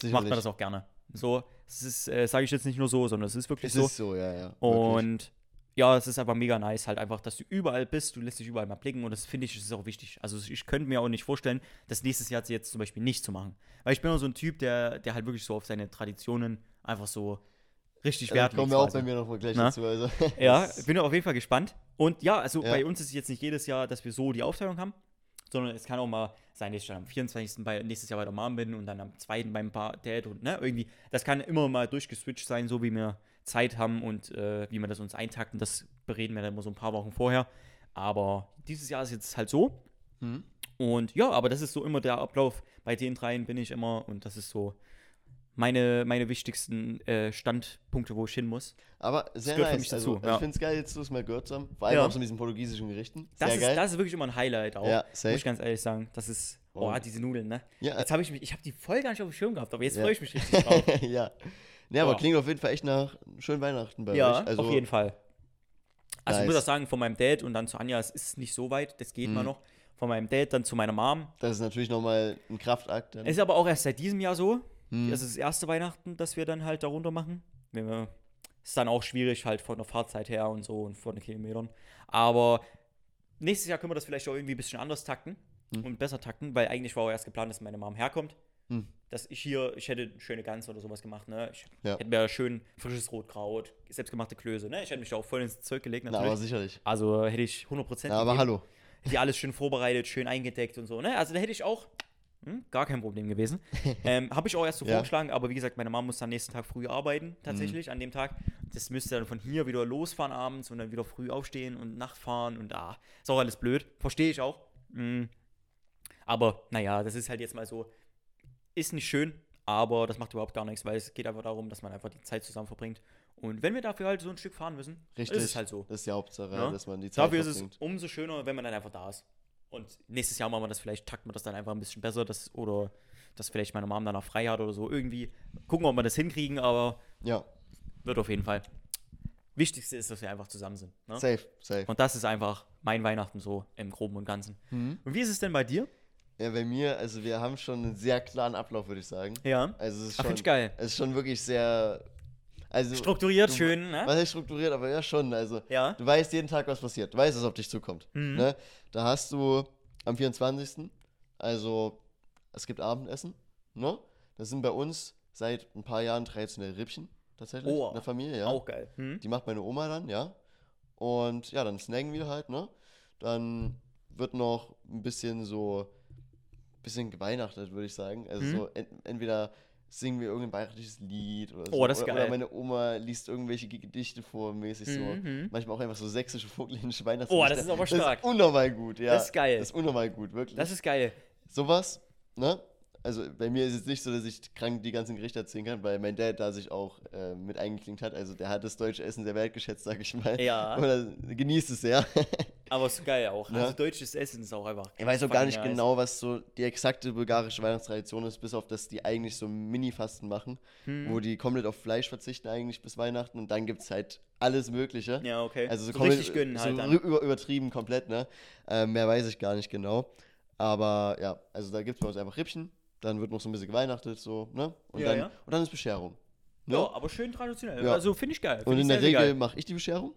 sicherlich. man das auch gerne. So, es ist, äh, sage ich jetzt nicht nur so, sondern es ist wirklich Es so. ist so, ja, ja. wirklich. Und ja, es ist einfach mega nice, halt einfach, dass du überall bist, du lässt dich überall mal blicken und das finde ich, ist auch wichtig. Also ich könnte mir auch nicht vorstellen, das nächstes Jahr jetzt zum Beispiel nicht zu machen. Weil ich bin auch so ein Typ, der, der halt wirklich so auf seine Traditionen einfach so richtig Ja, Wert da kommen wir auch bei mir noch gleich Na? dazu. Also. Ja, *laughs* bin auf jeden Fall gespannt. Und ja, also Ja. bei uns ist es jetzt nicht jedes Jahr, dass wir so die Aufteilung haben, sondern es kann auch mal sein, dass ich dann am 24. Bei, nächstes Jahr bei der Mom bin und dann am 2. beim pa Dad und ne, irgendwie, das kann immer mal durchgeswitcht sein, so wie wir Zeit haben und äh, wie wir das uns eintakten, das bereden wir dann immer so ein paar Wochen vorher. Aber dieses Jahr ist jetzt halt so. Hm? Und ja, aber das ist so immer der Ablauf. Bei den dreien bin ich immer und das ist so meine, meine wichtigsten äh, Standpunkte, wo ich hin muss. Aber sehr gehört für nice. mich also, dazu, Ich ja. finde es geil, jetzt du es mal gehört haben. Vor allem Ja. auch so mit diesen portugiesischen Gerichten. Das Sehr ist, geil. das ist wirklich immer ein Highlight auch. Ja, Muss safe. ich ganz ehrlich sagen. Das ist, boah, Und- diese Nudeln, ne? ja, Jetzt habe ich mich, ich habe die voll gar nicht auf dem Schirm gehabt, aber jetzt Ja. freue ich mich richtig drauf. *laughs* ja. Ne, aber Boah. klingt auf jeden Fall echt nach schönen Weihnachten bei ja, euch. Also, auf jeden Fall. Also ich muss Nice. auch sagen, von meinem Dad und dann zu Anja, es ist nicht so weit, das geht mal Mhm. noch. Von meinem Dad dann zu meiner Mom. Das ist natürlich nochmal ein Kraftakt. Dann. Ist aber auch erst seit diesem Jahr so. Hm. Das ist das erste Weihnachten, das wir dann halt darunter machen. Wenn wir, ist dann auch schwierig halt von der Fahrzeit her und so und von den Kilometern. Aber nächstes Jahr können wir das vielleicht auch irgendwie ein bisschen anders takten Hm. und besser takten, weil eigentlich war auch erst geplant, dass meine Mom herkommt. Hm. Dass ich hier, ich hätte eine schöne Gans oder sowas gemacht, ne? Ich Ja. hätte mir schön frisches Rotkraut, selbstgemachte Klöße, ne? Ich hätte mich da auch voll ins Zeug gelegt, Na, natürlich. aber sicherlich. also hätte ich 100% Na, aber gegeben. hallo. Hätte ich alles schön vorbereitet, schön eingedeckt und so, ne? Also da hätte ich auch hm, gar kein Problem gewesen. *laughs* ähm, Habe ich auch erst so Ja. vorgeschlagen, aber wie gesagt, meine Mama muss dann nächsten Tag früh arbeiten, tatsächlich Mhm. an dem Tag. Das müsste dann von hier wieder losfahren abends und dann wieder früh aufstehen und Nachtfahren und ah, ist auch alles blöd. Verstehe ich auch. Mm. Aber naja, das ist halt jetzt mal so, ist nicht schön, aber das macht überhaupt gar nichts, weil es geht einfach darum, dass man einfach die Zeit zusammen verbringt. Und wenn wir dafür halt so ein Stück fahren müssen, Richtig. ist es halt so. Das ist die Hauptsache, Ja. dass man die Zeit Dafür ist es verbringt. umso schöner, wenn man dann einfach da ist. Und nächstes Jahr machen wir das vielleicht, takten wir das dann einfach ein bisschen besser, das, oder dass vielleicht meine Mom danach frei hat oder so. Irgendwie gucken, ob wir das hinkriegen, aber Ja, wird auf jeden Fall. Wichtigste ist, dass wir einfach zusammen sind. Ne? safe, safe. Und das ist einfach mein Weihnachten so im Groben und Ganzen. Mhm. Und wie ist es denn bei dir? Ja, bei mir, also wir haben schon einen sehr klaren Ablauf, würde ich sagen. Ja. Also es ist Ach, schon, ich geil. es ist schon wirklich sehr, also Strukturiert, du- schön, ne? Was heißt strukturiert, aber ja schon. Also Ja. du weißt jeden Tag, was passiert. Du weißt, was auf dich zukommt. Mhm. Ne? Da hast du am 24. Also es gibt Abendessen. Ne? Das sind bei uns seit ein paar Jahren traditionelle Rippchen tatsächlich Oh, in der Familie. Ja. Auch geil. Hm? Die macht meine Oma dann, ja. Und ja, dann snacken wir halt, ne? Dann wird noch ein bisschen so, bisschen geweihnachtet, würde ich sagen. Also Mhm. so, en entweder singen wir irgendein bayerisches Lied oder so. Oh, das ist oder, geil. oder meine Oma liest irgendwelche Ge- Gedichte vor, mäßig so. Mhm. Manchmal auch einfach so sächsische vogelinische Weihnachts Oh, das ist aber stark. Das ist unnormal gut, ja. Das ist geil. Das ist unnormal gut, wirklich. Das ist geil. Sowas, ne? Also bei mir ist es nicht so, dass ich krank die ganzen Gerichte erzählen kann, weil mein Dad da sich auch äh, mit eingeklinkt hat. Also der hat das deutsche Essen sehr wertgeschätzt, sag ich mal. Ja. *laughs* Oder genießt es sehr. *laughs* Aber es ist geil auch. Ne? Also deutsches Essen ist auch einfach. Ich weiß auch gar nicht genau, was so die exakte bulgarische Weihnachtstradition ist, bis auf dass die eigentlich so Mini-Fasten machen, Hm. wo die komplett auf Fleisch verzichten eigentlich bis Weihnachten und dann gibt es halt alles Mögliche. Ja, okay. Also so, so komplett- richtig gönnen halt so dann. übertrieben komplett, ne? Ähm, mehr weiß ich gar nicht genau. Aber ja, also da gibt es bei uns einfach Rippchen. dann wird noch so ein bisschen geweihnachtet, so, ne? Und, Ja, dann, ja. und dann ist Bescherung. Ne? Ja, aber schön traditionell. Ja. Also finde ich geil. und Find ich in der Regel mache ich die Bescherung.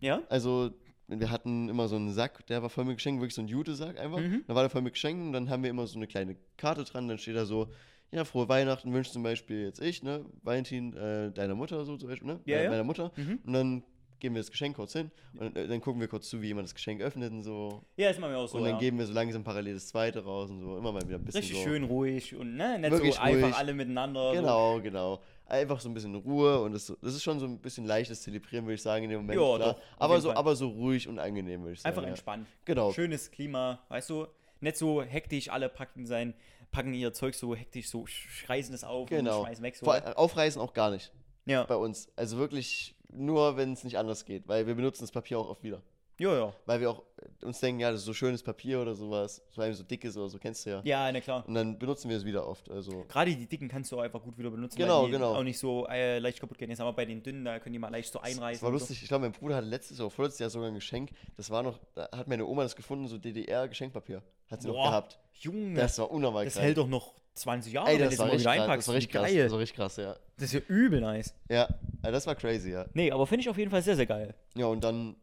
Ja? Also, wir hatten immer so einen Sack, der war voll mit Geschenken, wirklich so ein Jute-Sack einfach. Mhm. Da war der voll mit Geschenken und dann haben wir immer so eine kleine Karte dran, dann steht da so, ja, frohe Weihnachten wünscht zum Beispiel jetzt ich, ne, Valentin, äh, deiner Mutter so zum Beispiel, ne, Ja, äh, ja. meiner Mutter. Mhm. Und dann geben wir das Geschenk kurz hin und äh, dann gucken wir kurz zu, wie jemand das Geschenk öffnet und so. Ja, ist mal mir auch so. und dann ja. geben wir so langsam parallel das zweite raus und so, immer mal wieder ein bisschen Richtig so. schön ruhig und ne, nicht Wirklich so einfach ruhig. alle miteinander. Genau, genau. Einfach so ein bisschen Ruhe und das, das ist schon so ein bisschen leichtes Zelebrieren, würde ich sagen, in dem Moment. Ja, klar. doch, aber so, Fall. aber so ruhig und angenehm, würde ich sagen. Einfach ja. entspannt. Genau. Schönes Klima, weißt du? Nicht so hektisch, alle packen sein, packen ihr Zeug so hektisch, so sch- reißen es auf Genau. und schmeißen weg. So. Vor, aufreißen auch gar nicht Ja. bei uns. Also wirklich nur, wenn es nicht anders geht, weil wir benutzen das Papier auch oft wieder. Ja, ja. Weil wir auch uns denken, ja, das ist so schönes Papier oder sowas, vor allem so dickes oder so, kennst du ja. Ja, na klar. Und dann benutzen wir es wieder oft. Also Gerade die dicken kannst du auch einfach gut wieder benutzen. Genau, weil die genau. Auch nicht so äh, leicht kaputt gehen. Jetzt aber bei den dünnen, da können die mal leicht so einreißen. Das war lustig. Ich glaube, mein Bruder hatte letztes oder vorletztes Jahr sogar ein Geschenk. Das war noch, da hat meine Oma das gefunden, so DDR-Geschenkpapier. Hat sie So. noch Boah, gehabt. Junge, Das war unnormal das krass. hält doch noch 20 Jahre, Ey, wenn das du war mal richtig wieder krass. einpackst. Das war richtig krass. Geil. Das war richtig krass, ja. Das ist ja übel nice. Ja, also das war crazy, ja. Nee, aber finde ich auf jeden Fall sehr, sehr geil. Ja, und dann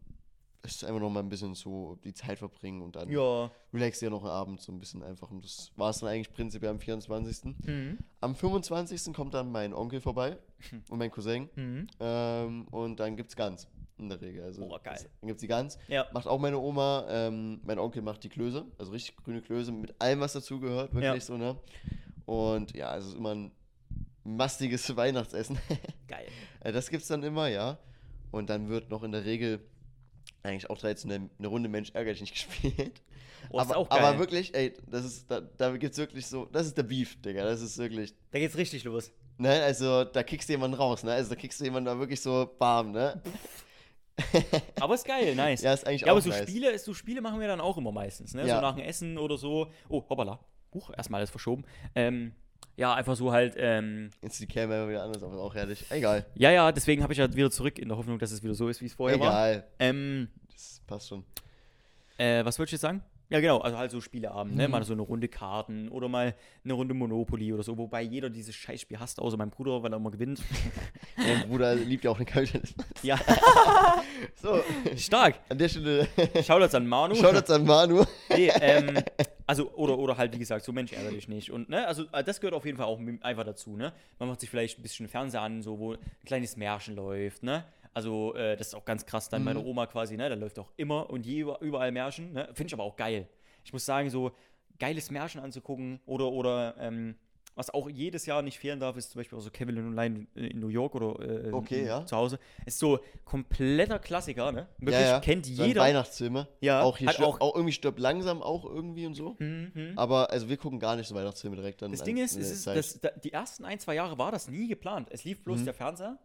ist es einfach noch mal ein bisschen so die Zeit verbringen und dann Ja. relax ja noch Abend so ein bisschen einfach. Und das war es dann eigentlich prinzipiell am 24. Mhm. Am 25. kommt dann mein Onkel vorbei *laughs* und mein Cousin. Mhm. Ähm, und dann gibt's Gans in der Regel. Also Boah, geil. Dann gibt's die Gans. Ja. Macht auch meine Oma. Ähm, mein Onkel macht die Klöße, also richtig grüne Klöße mit allem, was dazugehört, wirklich Ja. so, ne? Und ja, es ist immer ein mastiges *laughs* Weihnachtsessen. Geil. Äh, das gibt's dann immer, ja. Und dann wird noch in der Regel eigentlich auch traditionell eine Runde Mensch ärgerlich nicht *laughs* gespielt. Oh, aber, auch geil. aber wirklich, ey, das ist, da, da gibt's wirklich so, das ist der Beef, Digga. Das ist wirklich, Da geht's richtig los. ne, also da kickst du jemanden raus, ne? Also da kickst du jemanden da wirklich so bam, ne? *laughs* Aber ist geil, nice. Ja, ist eigentlich Ja, aber auch so nice. Spiele, so Spiele machen wir dann auch immer meistens, ne? Ja. So nach dem Essen oder so. Oh, hoppala. Huch, erstmal alles verschoben. Ähm, ja, einfach so halt, ähm, Jetzt die Camera wieder anders, aber auch herrlich. Egal. ja, ja, deswegen habe ich ja wieder zurück in der Hoffnung, dass es wieder so ist, wie es vorher war. Egal. Ähm, Das passt schon. äh, was wollte ich jetzt sagen? Ja, genau, also halt so Spieleabend, ne? Mhm. Mal so eine Runde Karten oder mal eine Runde Monopoly oder so, wobei jeder dieses Scheißspiel hasst, außer mein Bruder, weil er immer gewinnt. *laughs* Mein Bruder liebt ja auch den Kapitalismus. ja, *laughs* So, stark. an der Stelle Shoutouts an Manu. schaut an Manu. Nee, ähm, *laughs* also, oder, oder halt, wie gesagt, so Mensch ärgere dich nicht. Und, ne, also, äh, das gehört auf jeden Fall auch einfach dazu, ne? Man macht sich vielleicht ein bisschen Fernseher an, so, wo ein kleines Märchen läuft, ne? Also, äh, das ist auch ganz krass dann Mhm. meine Oma quasi, ne? Da läuft auch immer und je überall Märchen, ne? Finde ich aber auch geil. Ich muss sagen, so geiles Märchen anzugucken oder, oder, ähm, was auch jedes Jahr nicht fehlen darf, ist zum Beispiel auch so Kevin allein in New York oder äh, Okay, in- ja. zu Hause. Ist so kompletter Klassiker, ne? Wirklich kennt So jeder. Weihnachtsfilme. Ja, Auch hier auch- auch, irgendwie stirbt langsam auch irgendwie und so. Mhm. Aber also wir gucken gar nicht so Weihnachtsfilme direkt dann. Das an- Ding ist, ist das, da, die ersten ein, zwei Jahre war das nie geplant. Es lief bloß Mhm. der Fernseher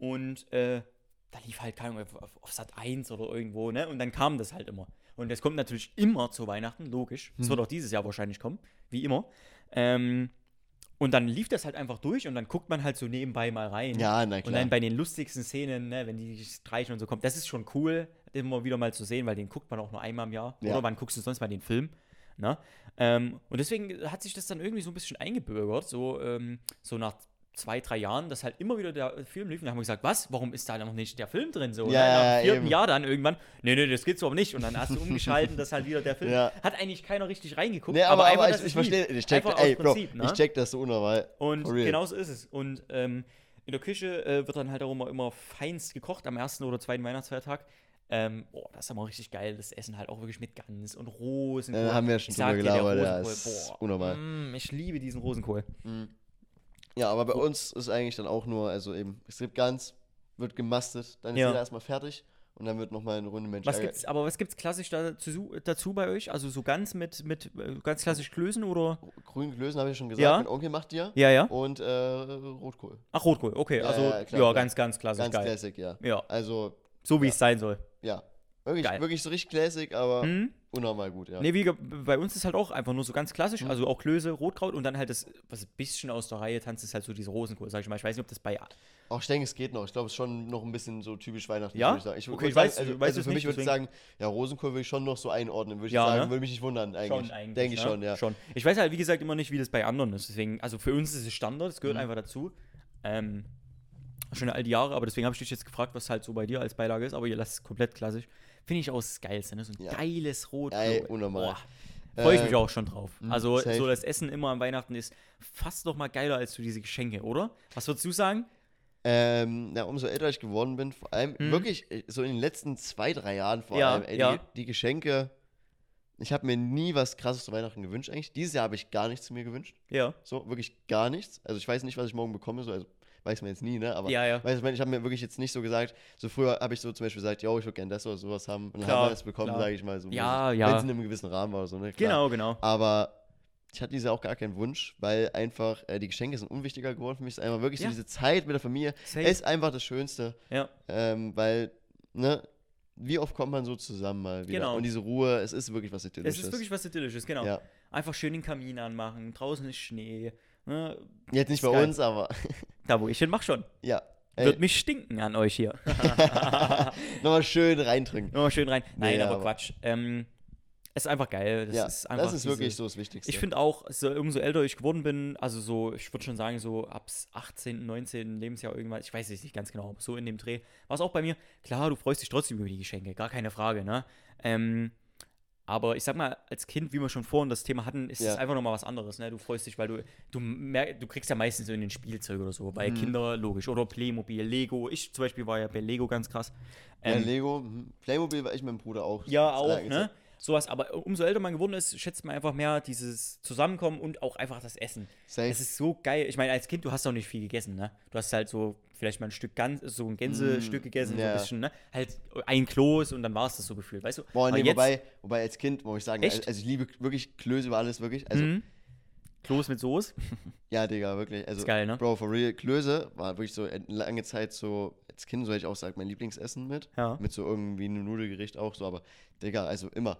und äh, da lief halt, keine Ahnung, auf, auf- Sat 1 oder irgendwo, ne? Und dann kam das halt immer. Und das kommt natürlich immer zu Weihnachten, logisch. Es Mhm. wird auch dieses Jahr wahrscheinlich kommen, wie immer. Ähm, und dann lief das halt einfach durch und dann guckt man halt so nebenbei mal rein. Ja, na Und klar. dann bei den lustigsten Szenen, ne, wenn die streichen und so kommt, das ist schon cool, immer wieder mal zu sehen, weil den guckt man auch nur einmal im Jahr. Ja. Oder wann guckst du sonst mal den Film? Ne? Ähm, und deswegen hat sich das dann irgendwie so ein bisschen eingebürgert, so, ähm, so nach zwei, drei Jahren, dass halt immer wieder der Film lief. Und dann haben wir gesagt, was? Warum ist da noch nicht der Film drin? So, Ja? Nach ja, dem vierten. Jahr dann irgendwann, nee, nee, das geht so aber nicht. Und dann hast du *laughs* umgeschalten, dass halt wieder der Film. Ja. Hat eigentlich keiner richtig reingeguckt. nee, aber, aber, dass ich, ich verstehe, ich check, Einfach ey, Bro, Prinzip, ne? ich check das so unnormal. Und genau so ist es. Und ähm, in der Küche äh, wird dann halt auch immer, immer feinst gekocht am ersten oder zweiten Weihnachtsfeiertag. Ähm, boah, das ist aber richtig geil. Das Essen halt auch wirklich mit Gans und Rosenkohl. Ja, haben wir ja schon drüber gelabert, ja, ist boah, unnormal. Mm, ich liebe diesen Rosenkohl. Ja, aber bei uns ist eigentlich dann auch nur, also eben, es gibt ganz, wird gemastet, dann ist Ja. jeder erstmal fertig und dann wird nochmal eine Runde Mensch. Was gibt's, aber was gibt's klassisch dazu, dazu bei euch? Also so ganz mit, mit äh, ganz klassisch Klößen oder? Grün Klößen habe ich schon gesagt, Ja. mein Onkel macht die ja. Ja, ja. Und äh, Rotkohl. Ach, Rotkohl, okay. Ja, also ja, ja, klar, klar. ganz, ganz klassisch Ganz geil. Classic, ja. Ja, Also, so wie Ja. es sein soll. ja. Wirklich, Geil. wirklich so richtig Classic, aber Hm? Unnormal gut, ja. Nee, wie, bei uns ist halt auch einfach nur so ganz klassisch, Mhm. also auch Klöße, Rotkraut und dann halt das, was ein bisschen aus der Reihe tanzt, ist halt so diese Rosenkohl, sag ich mal. Ich weiß nicht, ob das bei. Auch ich denke, es geht noch. Ich glaube, es ist schon noch ein bisschen so typisch Weihnachten, Ja? würde ich sagen. Ich, Okay, ich sagen, weiß- also, du weißt also für mich nicht, würde ich sagen, ja, Rosenkohl würde ich schon noch so einordnen, würde ich Ja, sagen, ne? würde mich nicht wundern eigentlich. Schon eigentlich. Denke ich ne? schon, ja. Schon. Ich weiß halt, wie gesagt, immer nicht, wie das bei anderen ist. Deswegen, also für uns ist es Standard, es Mhm. gehört einfach dazu. Ähm, schon all die Jahre, aber deswegen habe ich dich jetzt gefragt, was halt so bei dir als Beilage ist, aber ihr lasst es komplett klassisch. Finde ich auch das Geilste, ne? So ein Ja. geiles Rot. Geil, unnormal. Freue ich Äh, mich auch schon drauf. mh, Also safe. so das Essen immer an Weihnachten ist fast noch mal geiler als so diese Geschenke, oder? Was würdest du sagen? Ähm, na, umso älter ich geworden bin, vor allem Mhm. wirklich äh, so in den letzten zwei, drei Jahren vor Ja, allem, ey, ja. die, die Geschenke, ich habe mir nie was krasses zu Weihnachten gewünscht eigentlich. Dieses Jahr habe ich gar nichts zu mir gewünscht. Ja. So, wirklich gar nichts. Also ich weiß nicht, was ich morgen bekomme, so, also weiß man jetzt nie, ne? Aber Ja, ja. Weißt ich ich habe mir wirklich jetzt nicht so gesagt, so früher habe ich so zum Beispiel gesagt, yo, ich würde gerne das oder sowas haben. Und dann haben wir das bekommen, sage ich mal so. Ja, Wenn ja. es in einem gewissen Rahmen war oder so, ne? Klar. Genau, genau. Aber ich hatte diese auch gar keinen Wunsch, weil einfach äh, die Geschenke sind unwichtiger geworden für mich. Es ist einfach wirklich Ja. so diese Zeit mit der Familie Safe. ist einfach das Schönste, Ja. ähm, weil, ne, wie oft kommt man so zusammen mal wieder? Genau. Und diese Ruhe, es ist wirklich was Es Idyllisches. ist wirklich was Idyllisches, genau. Ja. Einfach schön den Kamin anmachen, draußen ist Schnee. Ne? Jetzt nicht Ist bei uns, aber Da, wo ich hin, mach schon. ja. Ey, Wird mich stinken an euch hier. *laughs* *laughs* nochmal schön reintrinken. Nochmal schön rein. Nein, Nee, aber, aber- Quatsch. Ähm, es ist einfach geil. Das ja, ist einfach das ist diese- wirklich so das Wichtigste. Ich finde auch, so, umso älter ich geworden bin, also so, ich würde schon sagen, so ab 18., 19. Lebensjahr irgendwann, ich weiß es nicht ganz genau, so in dem Dreh, war es auch bei mir, klar, du freust dich trotzdem über die Geschenke, gar keine Frage, ne? Ähm, aber ich sag mal, als Kind, wie wir schon vorhin das Thema hatten, ist es Ja. einfach nochmal was anderes, ne? Du freust dich, weil du, du, merk, du kriegst ja meistens so in den Spielzeug oder so, Mhm. bei Kinder logisch, oder Playmobil, Lego, ich zum Beispiel war ja bei Lego ganz krass. ja, Ähm, Lego, mhm. Playmobil war ich mit dem Bruder auch. ja, auch, ne? Sowas, aber umso älter man geworden ist, schätzt man einfach mehr dieses Zusammenkommen und auch einfach das Essen. Safe. Es ist so geil. Ich meine, als Kind, du hast auch nicht viel gegessen, ne? Du hast halt so vielleicht mal ein Stück Gans, so ein Gänsestück gegessen, so Mm, ja. ein bisschen, ne? Halt ein Kloß und dann war es das so gefühlt, weißt du? Boah, nee, jetzt, wobei, wobei als Kind, muss ich sagen, Echt? also ich liebe wirklich Klöße über alles, wirklich. Also, Mhm. Kloß mit Soße. *laughs* ja, Digga, wirklich. Also, Ist geil, ne? Bro, for real, Klöße war wirklich so eine lange Zeit so, als Kind, so hätte ich auch sagen, mein Lieblingsessen mit. Ja. Mit so irgendwie einem Nudelgericht auch so, aber, Digga, also immer.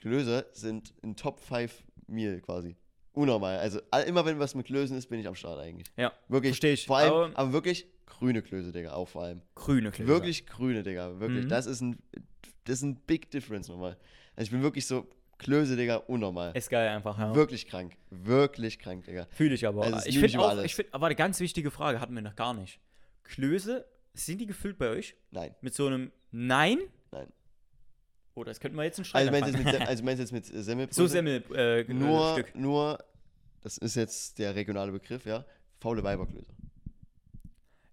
Klöße sind ein Top 5 Meal quasi. Unnormal. Also, all, immer wenn was mit Klößen ist, bin ich am Start eigentlich. Ja. Wirklich. Versteh ich. Vor allem, Aber- aber, wirklich grüne Klöße, Digga, auch vor allem. Grüne Klöße. Wirklich grüne, Digga. Wirklich. Mhm. Das ist ein, das ist ein Big Difference nochmal. Also ich bin wirklich so, Klöße, Digga, unnormal. Ist geil einfach, ja. Wirklich krank. Wirklich krank, Digga. Fühle ich aber. Also, ich finde auch, alles. ich finde, aber eine ganz wichtige Frage hatten wir noch gar nicht. Klöße, sind die gefüllt bei euch? Nein, Mit so einem Nein? nein. Oder das könnten wir jetzt einen Streit Also meinst du jetzt anfangen. mit, also meinst du jetzt mit äh, *laughs* Semmelbrötchen? So Semmel, äh, Nur, Stück. nur, das ist jetzt der regionale Begriff, ja. Faule Weiberklöße.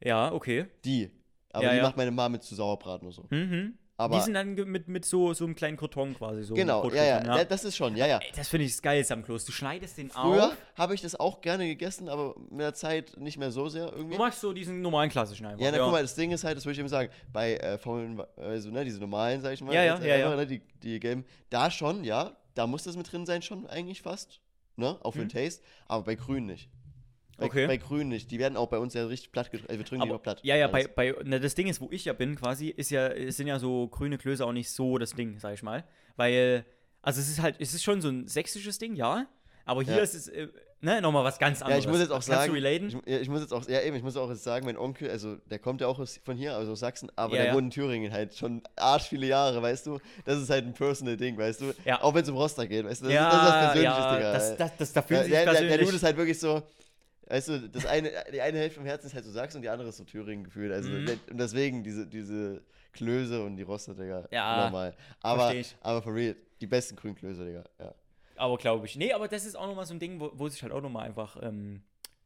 Ja, okay. Die. Aber Ja, die ja. macht meine Mama mit zu Sauerbraten oder so. Mhm. Aber die sind dann mit, mit so, so einem kleinen Karton quasi. So genau, ja, ja, ja, Das ist schon, ja, ja. Ey, das finde ich das Geilste am Kloß. Du schneidest den Früher auf. habe ich das auch gerne gegessen, aber mit der Zeit nicht mehr so sehr irgendwie. Du magst so diesen normalen klassischen einfach. Ja, na guck mal, das Ding ist halt, das würde ich eben sagen, bei äh, faulen, also ne, diese normalen, sag ich mal, Ja, ja, jetzt ja, einfach, ja. Ne, die, die gelben, da schon, ja, da muss das mit drin sein schon eigentlich fast, ne, auch für den Taste, aber bei grün nicht. Bei. Okay. bei grün nicht, die werden auch bei uns ja richtig platt gedrückt, also wir drücken die Aber, noch platt. ja, ja, bei, Alles. bei na, das Ding ist, wo ich ja bin quasi, ist ja, sind ja so grüne Klöße auch nicht so das Ding, sag ich mal. Weil, also es ist halt, es ist schon so ein sächsisches Ding, ja. Aber hier Ja. ist es, äh, ne, nochmal was ganz ja, anderes. ich muss jetzt auch sagen, ich, ja, ich muss jetzt auch, ja eben, ich muss auch jetzt sagen, mein Onkel, also der kommt ja auch aus, von hier, also aus Sachsen, aber Ja, der ja. wohnt in Thüringen halt schon arsch viele Jahre, weißt du, das ist halt ein personal Ding, weißt du, Ja. auch wenn es um Rostock geht, weißt du, das, ja, ist, das ist was Persönliches, ja, Digga. das, das, das, da fühlen Ja, sich der, der, der persönlich. Dude ist halt wirklich so, weißt du, das eine, die eine Hälfte vom Herzen ist halt so Sachsen und die andere ist so Thüringen gefühlt. Also Mhm. und deswegen diese, diese Klöße und die Roster, Digga. Ja, Normal. Aber, aber for real, die besten grünen Klöße, Digga. Ja. Aber glaube ich. Nee, aber das ist auch nochmal so ein Ding, wo, wo sich halt auch nochmal einfach, ähm,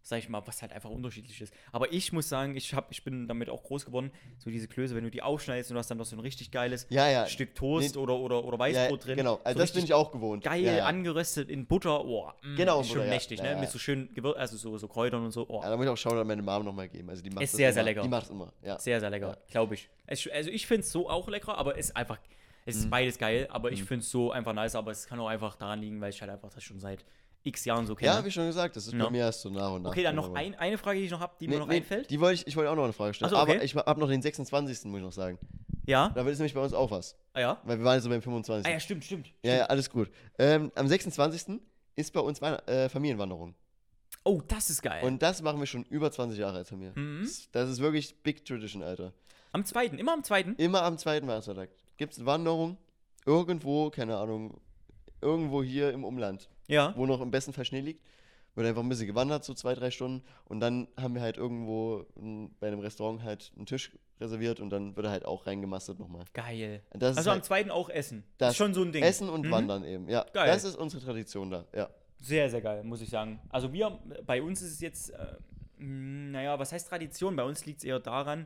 sag ich mal, was halt einfach unterschiedlich ist. Aber ich muss sagen, ich, hab, ich bin damit auch groß geworden. So diese Klöße, wenn du die aufschneidest und du hast dann noch so ein richtig geiles Ja, ja. Stück Toast Nee, oder, oder, oder ja, Weißbrot drin. Genau, also so das bin ich auch gewohnt. Geil ja, ja. angeröstet in Butter. Oh, mm, Genau, ist schon Butter, ja. mächtig, Ja, ne? ja. Mit so schön Gewür also so, so Kräutern und so. Oh, Ja, da muss ich auch schauen, an meine Mom nochmal geben. Also die macht Ist sehr, immer. sehr lecker. Die macht es immer, ja. sehr, sehr lecker, Ja. glaube ich. Es, also ich finde es so auch lecker, aber es ist einfach, es Mhm. ist beides geil, aber ich finde es so einfach nice, aber es kann auch einfach daran liegen, weil ich halt einfach das schon seit x Jahren so kenne. Ja, habe ich schon gesagt, das ist Ja. bei mir erst so nach und nach. okay, dann noch ein, eine Frage, die ich noch habe, die Nee, mir noch nee, einfällt. Die wollte ich, ich wollte auch noch eine Frage stellen. So, okay. Aber ich habe noch den 26. muss ich noch sagen. Ja? Da ist nämlich bei uns auch was. Ah ja? Weil wir waren jetzt so beim 25. Ah ja, stimmt, stimmt. Ja, ja, alles gut. Ähm, am 26. ist bei uns Weihn äh, Familienwanderung. Oh, das ist geil. Und das machen wir schon über 20 Jahre als Familie. Mhm. Das, ist wirklich Big Tradition, Alter. am zweiten, immer am zweiten? Immer am zweiten Weihnachtstag gibt es eine Wanderung. Irgendwo, keine Ahnung, irgendwo hier im Umland, Ja. wo noch im besten Fall Schnee liegt. Wird einfach ein bisschen gewandert, so zwei, drei Stunden. Und dann haben wir halt irgendwo bei einem Restaurant halt einen Tisch reserviert und dann wird er halt auch reingemastet nochmal. Geil. Also ist am halt zweiten auch Essen. das ist schon so ein Ding. Essen und Mhm. Wandern eben, ja. Geil. Das ist unsere Tradition da, ja. Sehr, sehr geil, muss ich sagen. Also wir, bei uns ist es jetzt, äh, mh, naja, was heißt Tradition? Bei uns liegt es eher daran,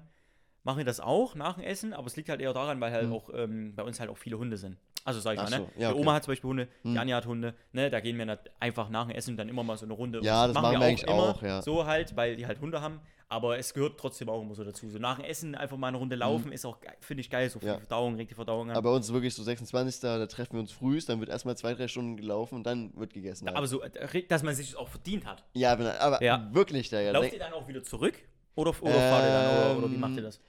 machen wir das auch nach dem Essen, aber es liegt halt eher daran, weil halt Mhm. auch ähm, bei uns halt auch viele Hunde sind. Also sag ich Ach mal, ne? so, ja, Die okay. Oma hat zum Beispiel Hunde, die Mhm. Anja hat Hunde, ne? Da gehen wir einfach nach dem Essen dann immer mal so eine Runde. Ja, das machen wir eigentlich auch, ja. So halt, weil die halt Hunde haben. Aber es gehört trotzdem auch immer so dazu. So nach dem Essen einfach mal eine Runde laufen, ist auch, finde ich geil, so viel Mhm. Ja. Verdauung, regt die Verdauung an. Aber bei uns ist wirklich so 26. Da treffen wir uns frühst, dann wird erstmal zwei, drei Stunden gelaufen und dann wird gegessen. halt. aber so, äh, dass man sich das auch verdient hat. ja, aber, aber Ja. wirklich da, ja. Lauft ihr dann auch wieder zurück? Oder, oder fahrt ihr dann? Oder, oder wie Ähm, macht ihr das?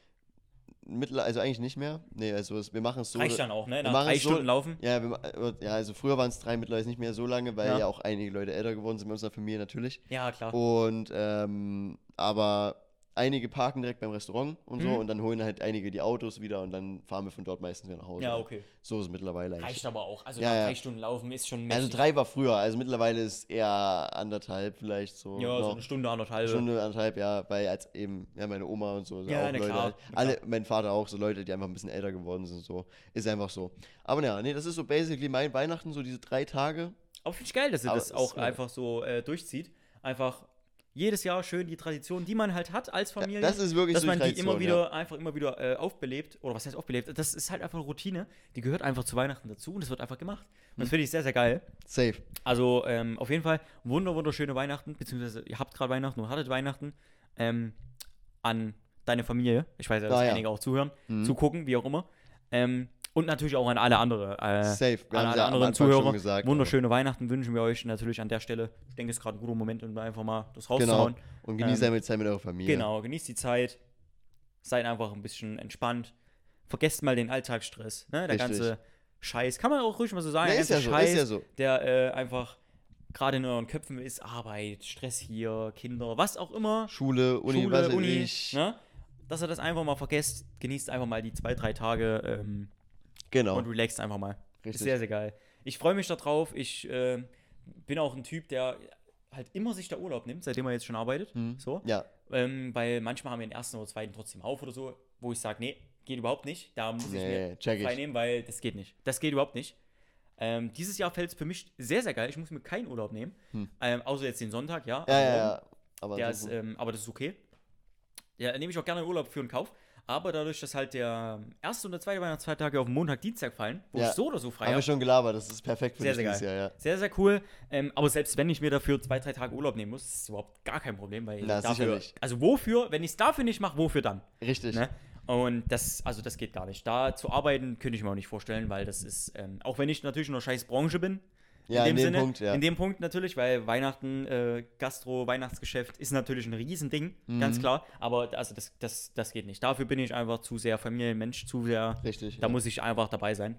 Mittler, also eigentlich nicht mehr. Nee, also es, wir machen es so. Reicht dann auch, ne? Nach drei es so- Stunden laufen? Ja, wir, äh, ja, also früher waren es drei, mittlerweile nicht mehr so lange, weil Ja. ja, auch einige Leute älter geworden sind bei unserer Familie natürlich. Ja, klar. Und ähm, aber einige parken direkt beim Restaurant und so Mhm. und dann holen halt einige die Autos wieder und dann fahren wir von dort meistens wieder nach Hause. Ja, okay. So ist es mittlerweile eigentlich. Reicht aber auch. Also Ja, ja. drei Stunden laufen ist schon Also mächtig. drei war früher, also mittlerweile ist eher anderthalb vielleicht so. Ja, so eine Stunde, anderthalb. Stunde, anderthalb, ja, weil als eben, ja, meine Oma und so, Ja, auch na Leute, klar, halt, alle, mein Vater auch, so Leute, die einfach ein bisschen älter geworden sind, so, ist einfach so. Aber ja, nee, das ist so basically mein Weihnachten, so diese drei Tage. Aber finde ich geil, dass ihr Aber das auch einfach so äh, durchzieht. Einfach jedes Jahr schön die Tradition, die man halt hat als Familie. Das ist wirklich dass so man die immer wieder, einfach immer wieder äh, aufbelebt. Oder was heißt aufbelebt? Das ist halt einfach eine Routine. Die gehört einfach zu Weihnachten dazu und das wird einfach gemacht. Und das finde ich sehr, sehr geil. Safe. Also ähm, auf jeden Fall wunder, wunderschöne Weihnachten, beziehungsweise ihr habt gerade Weihnachten und hattet Weihnachten ähm, an deine Familie. Ich weiß ja, dass Ah, ja. einige auch zuhören, Mhm. zugucken, wie auch immer. Ähm, und natürlich auch an alle andere. Äh, Safe. Wir an alle anderen Zuhörer. gesagt, Wunderschöne Weihnachten wünschen wir euch natürlich an der Stelle. Ich denke, es ist gerade ein guter Moment, um einfach mal das Genau. rauszuhauen. Und genießt Ähm, die Zeit mit eurer Familie. Genau, genießt die Zeit. Seid einfach ein bisschen entspannt. Vergesst mal den Alltagsstress. Ne? Der Richtig. ganze Scheiß. Kann man auch ruhig mal so sagen. Ja, der ist ja so, Scheiß, ist ja so. der äh, einfach gerade in euren Köpfen ist. Arbeit, Stress hier, Kinder, was auch immer. Schule, Uni, Schule, was Uni. Ne? Dass ihr das einfach mal vergesst. Genießt einfach mal die zwei, drei Tage ähm, Genau. und relaxt einfach mal. Ist Richtig. sehr, sehr geil. Ich freue mich darauf. Ich äh, bin auch ein Typ, der halt immer sich der Urlaub nimmt, seitdem er jetzt schon arbeitet. Mhm. So. Ja, Ähm, weil manchmal haben wir den ersten oder zweiten trotzdem auf oder so, wo ich sage, nee, geht überhaupt nicht. Da muss ich Nee, mir ich. frei nehmen, weil das geht nicht. Das geht überhaupt nicht. Ähm, dieses Jahr fällt es für mich sehr, sehr geil. Ich muss mir keinen Urlaub nehmen. Hm. Ähm, außer jetzt den Sonntag, ja. ja, ja, ja. Aber, Der so ist, ähm, aber das ist okay. Ja, nehme ich auch gerne Urlaub für einen Kauf. Aber dadurch, dass halt der erste und der zweite Weihnachtsfeiertage auf Montag, Dienstag fallen, wo Ja. ich so oder so frei haben wir habe, schon gelabert, das ist perfekt für Sehr, dich sehr dieses Jahr, ja. sehr, sehr cool. Ähm, aber selbst wenn ich mir dafür zwei, drei Tage Urlaub nehmen muss, ist es überhaupt gar kein Problem, weil Na, dafür, also wofür, wenn ich es dafür nicht mache, wofür dann? Richtig. Ne? Und das, also das geht gar nicht. Da zu arbeiten könnte ich mir auch nicht vorstellen, weil das ist, ähm, auch wenn ich natürlich in einer scheiß Branche bin, Ja, in in dem dem Sinne, Punkt, ja. in dem Punkt natürlich, weil Weihnachten, äh, Gastro, Weihnachtsgeschäft ist natürlich ein Riesending, Mhm. ganz klar. Aber also das, das, das geht nicht. Dafür bin ich einfach zu sehr Familienmensch, zu sehr, Richtig. da ja. muss ich einfach dabei sein.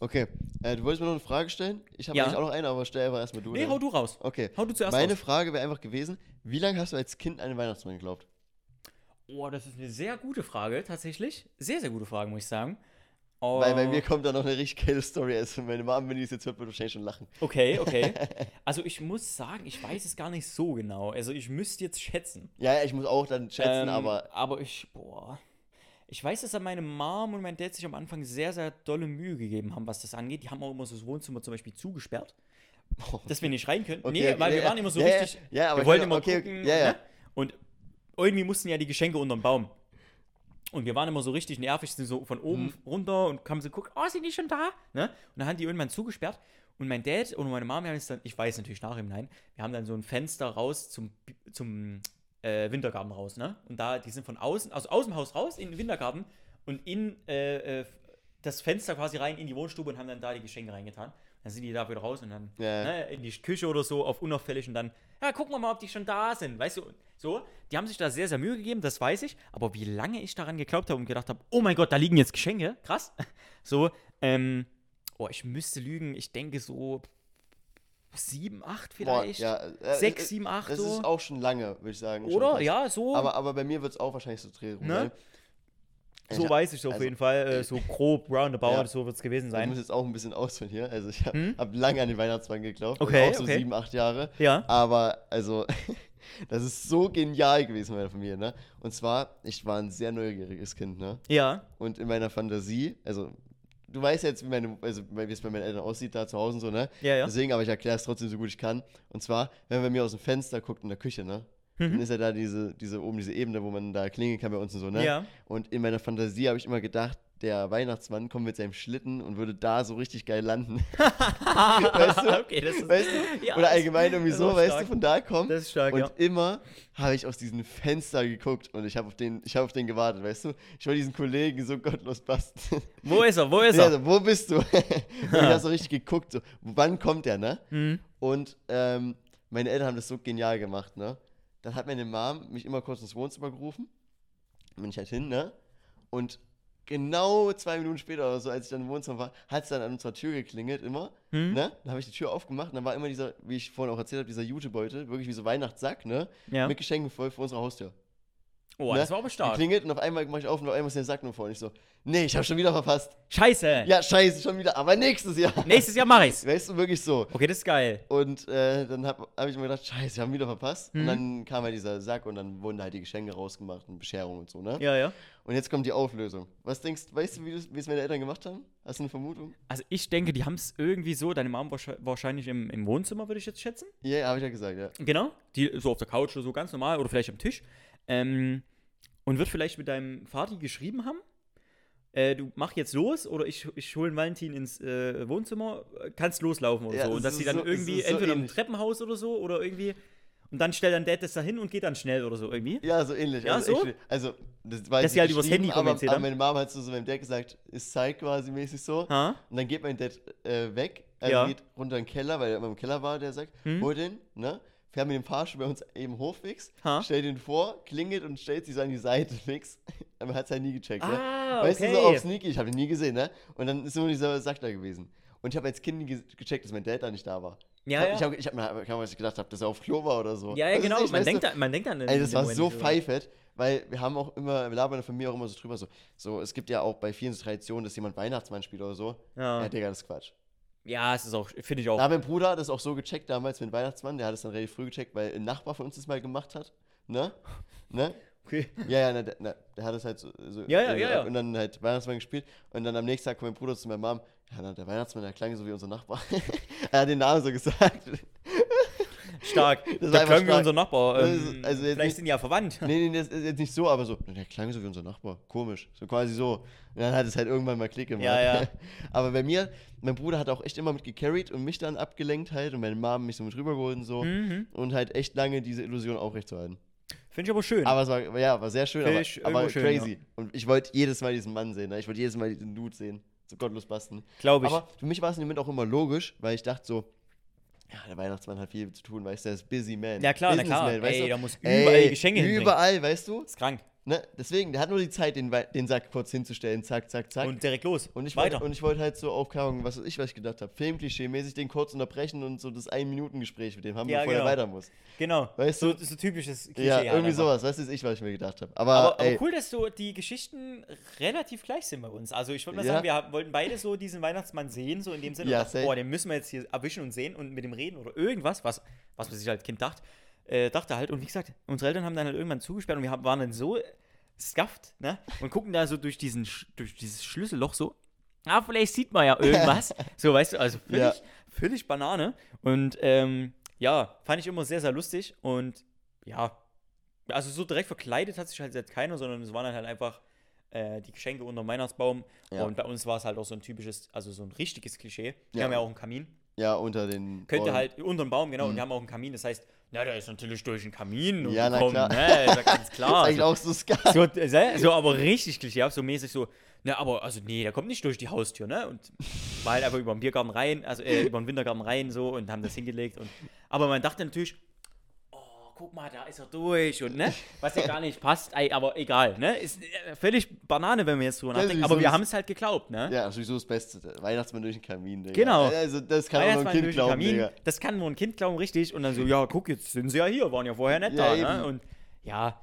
Okay, äh, du wolltest mir noch eine Frage stellen? Ich habe Ja. eigentlich auch noch eine, aber stell einfach erstmal du. Nee, dann. hau du raus. Okay. Hau du zuerst Meine raus. Frage wäre einfach gewesen, wie lange hast du als Kind an den Weihnachtsmann geglaubt? Oh, das ist eine sehr gute Frage, tatsächlich. Sehr, sehr gute Frage, muss ich sagen. Weil bei Oh, mir kommt da noch eine richtig geile Story. Also meine Mom, wenn die es jetzt hört, wird wahrscheinlich schon lachen. Okay, okay. *laughs* Also ich muss sagen, ich weiß es gar nicht so genau. Also ich müsste jetzt schätzen. Ja, ja, ich muss auch dann schätzen, Ähm, aber Aber ich, boah. Ich weiß, dass da meine Mom und mein Dad sich am Anfang sehr, sehr dolle Mühe gegeben haben, was das angeht. Die haben auch immer so das Wohnzimmer zum Beispiel zugesperrt, *laughs* dass wir nicht rein können. Okay, nee, okay, weil wir ja, waren immer so ja, ja, richtig. ja, aber wir wollten immer okay, gucken. ja, ja. Ne? Und irgendwie mussten ja die Geschenke unterm Baum. Und wir waren immer so richtig nervig, sind so von oben Mhm. runter und haben so geguckt, oh, sind die schon da? Ne? Und dann haben die irgendwann zugesperrt. Und mein Dad und meine Mom haben es dann, ich weiß natürlich nach im Nein, wir haben dann so ein Fenster raus zum, zum äh, Wintergarten raus, ne? Und da, die sind von außen, also aus dem Haus raus in den Wintergarten und in äh, äh, das Fenster quasi rein in die Wohnstube und haben dann da die Geschenke reingetan. Dann sind die da wieder raus und dann Ja. ne, in die Küche oder so auf unauffällig und dann, ja, gucken wir mal, ob die schon da sind. Weißt du, so, die haben sich da sehr, sehr Mühe gegeben, das weiß ich. Aber wie lange ich daran geglaubt habe und gedacht habe, oh mein Gott, da liegen jetzt Geschenke, krass. *laughs* So, ähm, oh, ich müsste lügen, ich denke so sieben, acht Boah, vielleicht. ja, äh, Sechs, äh, sieben, acht Das so. ist auch schon lange, würde ich sagen. Oder? Ja, so. Aber, aber bei mir wird es auch wahrscheinlich so Dreh rum Ne? So Ich- weiß ich auf also, jeden Fall. Äh, so grob, roundabout, Ja. so wird es gewesen Ich sein. muss jetzt auch ein bisschen ausholen hier. Also ich habe Hm? hab lange an den Weihnachtsmann geglaubt. also Okay, Auch so okay. sieben, acht Jahre. Ja. Aber also, *laughs* das ist so genial gewesen in meiner Familie, ne? Und zwar, ich war ein sehr neugieriges Kind, ne? Ja. Und in meiner Fantasie, also du weißt jetzt, wie, meine, also, wie es bei meinen Eltern aussieht da zu Hause und so, ne? Ja, ja. Deswegen, aber ich erkläre es trotzdem so gut ich kann. Und zwar, wenn man bei mir aus dem Fenster guckt in der Küche, ne? Dann ist ja da diese, diese oben diese Ebene, wo man da klingeln kann bei uns und so, ne? Ja. Und in meiner Fantasie habe ich immer gedacht, der Weihnachtsmann kommt mit seinem Schlitten und würde da so richtig geil landen. *laughs* weißt du? okay, das ist. Weißt du? Ja, Oder allgemein irgendwie so, weißt stark. du, von da kommt. Das ist stark, und ja. immer habe ich aus diesem Fenster geguckt und ich habe auf den, ich habe auf den gewartet, weißt du? Ich wollte diesen Kollegen so gottlos basten. Wo ist er? Wo ist er? so, wo bist du? *laughs* und ich habe so richtig geguckt, so, wann kommt der, ne? Hm. Und ähm, meine Eltern haben das so genial gemacht, ne? Dann hat meine Mom mich immer kurz ins Wohnzimmer gerufen. Dann bin ich halt hin, ne? Und genau zwei Minuten später oder so, als ich dann im Wohnzimmer war, hat es dann an unserer Tür geklingelt, immer. Hm? Ne? Dann habe ich die Tür aufgemacht und dann war immer dieser, wie ich vorhin auch erzählt habe, dieser Jutebeutel, wirklich wie so Weihnachtssack, ne? Ja. Mit Geschenken voll vor unserer Haustür. Oh, ne? das war aber Die stark. klingelt und auf einmal mache ich auf und auf einmal ist der Sack nur vor. Und ich so, nee, ich habe schon wieder verpasst. Scheiße. Ja, scheiße, schon wieder, aber nächstes Jahr. Nächstes Jahr mach ich's. *laughs* Weißt du, wirklich so. Okay, das ist geil. Und äh, dann habe hab ich mir gedacht, scheiße, wir haben wieder verpasst. Mhm. Und dann kam halt dieser Sack und dann wurden halt die Geschenke rausgemacht und Bescherung und so, ne? Ja, ja. Und jetzt kommt die Auflösung. Was denkst weißt du, wie das- wie es meine Eltern gemacht haben? Hast du eine Vermutung? Also ich denke, die haben es irgendwie so, deine Mom wahrscheinlich- wahrscheinlich im, im Wohnzimmer, würde ich jetzt schätzen. Ja, ja habe ich ja gesagt, ja. Genau. Die so auf der Couch oder so ganz normal oder vielleicht am Tisch. Ähm, und wird vielleicht mit deinem Vati geschrieben haben. Äh, du mach jetzt los oder ich, ich hole Valentin ins äh, Wohnzimmer, kannst loslaufen oder Ja, so. Und dass ist sie dann so- irgendwie ist so entweder im ähnlich. Treppenhaus oder so oder irgendwie. Und dann stellt dann Dad das da hin und geht dann schnell oder so irgendwie. Ja, so ähnlich. Ja, also, so? echt, also das war Dass sie halt übers Handy aber, aber meine Mama hat so, so meinem Dad gesagt, es zeigt quasi mäßig so. Ha? Und dann geht mein Dad äh, weg, also Ja. geht runter in den Keller, weil er immer im Keller war, der sagt, Hm? hol den, ne? Fährt mit dem Fahrstuhl bei uns eben hochwegs, Ha? stellt ihn vor, klingelt und stellt sich so an die Seite fix. *laughs* Aber hat es halt nie gecheckt, ne? Ah, Weißt okay. du, so auf Sneaky, ich habe ihn nie gesehen, ne? Und dann ist nur dieser Sack da gewesen. Und ich habe als Kind gecheckt, dass mein Dad da nicht da war. Ja, ich ja. habe ich hab, ich hab, was ich gedacht habe, dass er auf Klo war oder so. Ja, ja, du, genau. ich Man denkt, so- da, man denkt an Ey, das war so pfeifet, weil wir haben auch immer, wir labern in der Familie auch immer so drüber, so, so, es gibt ja auch bei vielen so Traditionen, dass jemand Weihnachtsmann spielt oder so. Ja, Ja, Digga, das ist Quatsch. Ja es ist auch, finde ich auch. Da hat mein Bruder das auch so gecheckt damals mit dem Weihnachtsmann, der hat es dann relativ früh gecheckt, weil ein Nachbar von uns das mal gemacht hat. Ne? Ne? Okay. Ja, ja, na, der, na, der hat es halt so. so Ja, ja, äh, ja, ja. Und dann halt Weihnachtsmann gespielt. Und dann am nächsten Tag kommt mein Bruder zu meiner Mom. Ja, na, der Weihnachtsmann, der klang so wie unser Nachbar. *laughs* er hat den Namen so gesagt. Stark. Das einfach klang wie unser Nachbar. Ähm, ist- also vielleicht nicht- sind die ja verwandt. nee, nee, das ist jetzt nicht so, aber so. Der klang so wie unser Nachbar. Komisch. So quasi so. Und dann hat es halt irgendwann mal Klick gemacht. Ja, ja. *laughs* aber bei mir, mein Bruder hat auch echt immer mit gecarried und mich dann abgelenkt halt und meine Mom mich so mit rübergeholt und so. Mhm. Und halt echt lange diese Illusion aufrechtzuerhalten. Finde ich aber schön. Aber es war, ja, war sehr schön, Find aber, aber schön, crazy. Und ich wollte jedes Mal diesen Mann sehen. Ne? Ich wollte jedes Mal diesen Dude sehen. So gottlos basten. Glaube ich. Aber für mich war es im Moment auch immer logisch, weil ich dachte so, ja, der Weihnachtsmann hat viel zu tun, weißt du, der ist busy man. Ja, klar, na klar. Businessman, weißt Ey, du? da muss überall Geschenke hinbringen. Überall, weißt du? ist krank. Ne? Deswegen, der hat nur die Zeit, den, den Sack kurz hinzustellen, zack, zack, zack. Und direkt los. Und ich wollte wollte halt so auf, keine Ahnung, was ich, was ich gedacht habe, Filmklischee-mäßig den kurz unterbrechen und so das Ein-Minuten-Gespräch mit dem haben, Ja, bevor genau. er weiter muss. genau. Weißt so, du? so typisches Klischee. ja, halt irgendwie einfach. sowas, weißt du, ich, was ich mir gedacht habe. Aber, Aber, aber cool, dass so die Geschichten relativ gleich sind bei uns. Also ich würde mal Ja. sagen, wir wollten beide so diesen Weihnachtsmann sehen, so in dem Sinne, Ja, boah, den müssen wir jetzt hier erwischen und sehen und mit dem reden oder irgendwas, was, was man sich als Kind dachte, äh, dachte halt. Und wie gesagt, unsere Eltern haben dann halt irgendwann zugesperrt und wir haben, waren dann so scuffed, ne? Und gucken da so durch, diesen, durch dieses Schlüsselloch so, ah, vielleicht sieht man ja irgendwas. *laughs* so, weißt du, also völlig, Ja. völlig Banane. Und ähm, ja, fand ich immer sehr, sehr lustig und ja, also so direkt verkleidet hat sich halt jetzt keiner, sondern es waren halt einfach äh, die Geschenke unter dem Weihnachtsbaum. Ja. Und bei uns war es halt auch so ein typisches, also so ein richtiges Klischee. Wir Ja. haben ja auch einen Kamin. ja, unter den. Könnte Bäumen. halt unter dem Baum, genau, und Mhm. wir haben auch einen Kamin. Das heißt, Ja, der ist natürlich durch den Kamin Ja, na gekommen, klar. ne? Ist ja ganz Das *laughs* klar. ist eigentlich auch so Ska. so, so, aber richtig klischee, so mäßig so, ne, aber, also, nee, der kommt nicht durch die Haustür, ne? Und war halt einfach über den Biergarten rein, also, äh, über den Wintergarten rein, so, und haben das hingelegt. Und, aber man dachte natürlich, guck mal, da ist er durch, und, ne? Was ja gar nicht passt, aber egal, ne? Ist äh, völlig Banane, wenn wir jetzt drüber Ja, nachdenken, aber wir haben es halt geglaubt, ne? Ja, sowieso das Beste. Weihnachtsmann durch den Kamin, Digga. Genau. Also, das kann nur ein Kind glauben, Kamin, Digga. das kann nur ein Kind glauben, richtig. Und dann so, ja, guck, jetzt sind sie ja hier, waren ja vorher nicht Ja, da. eben. Ne? Und ja,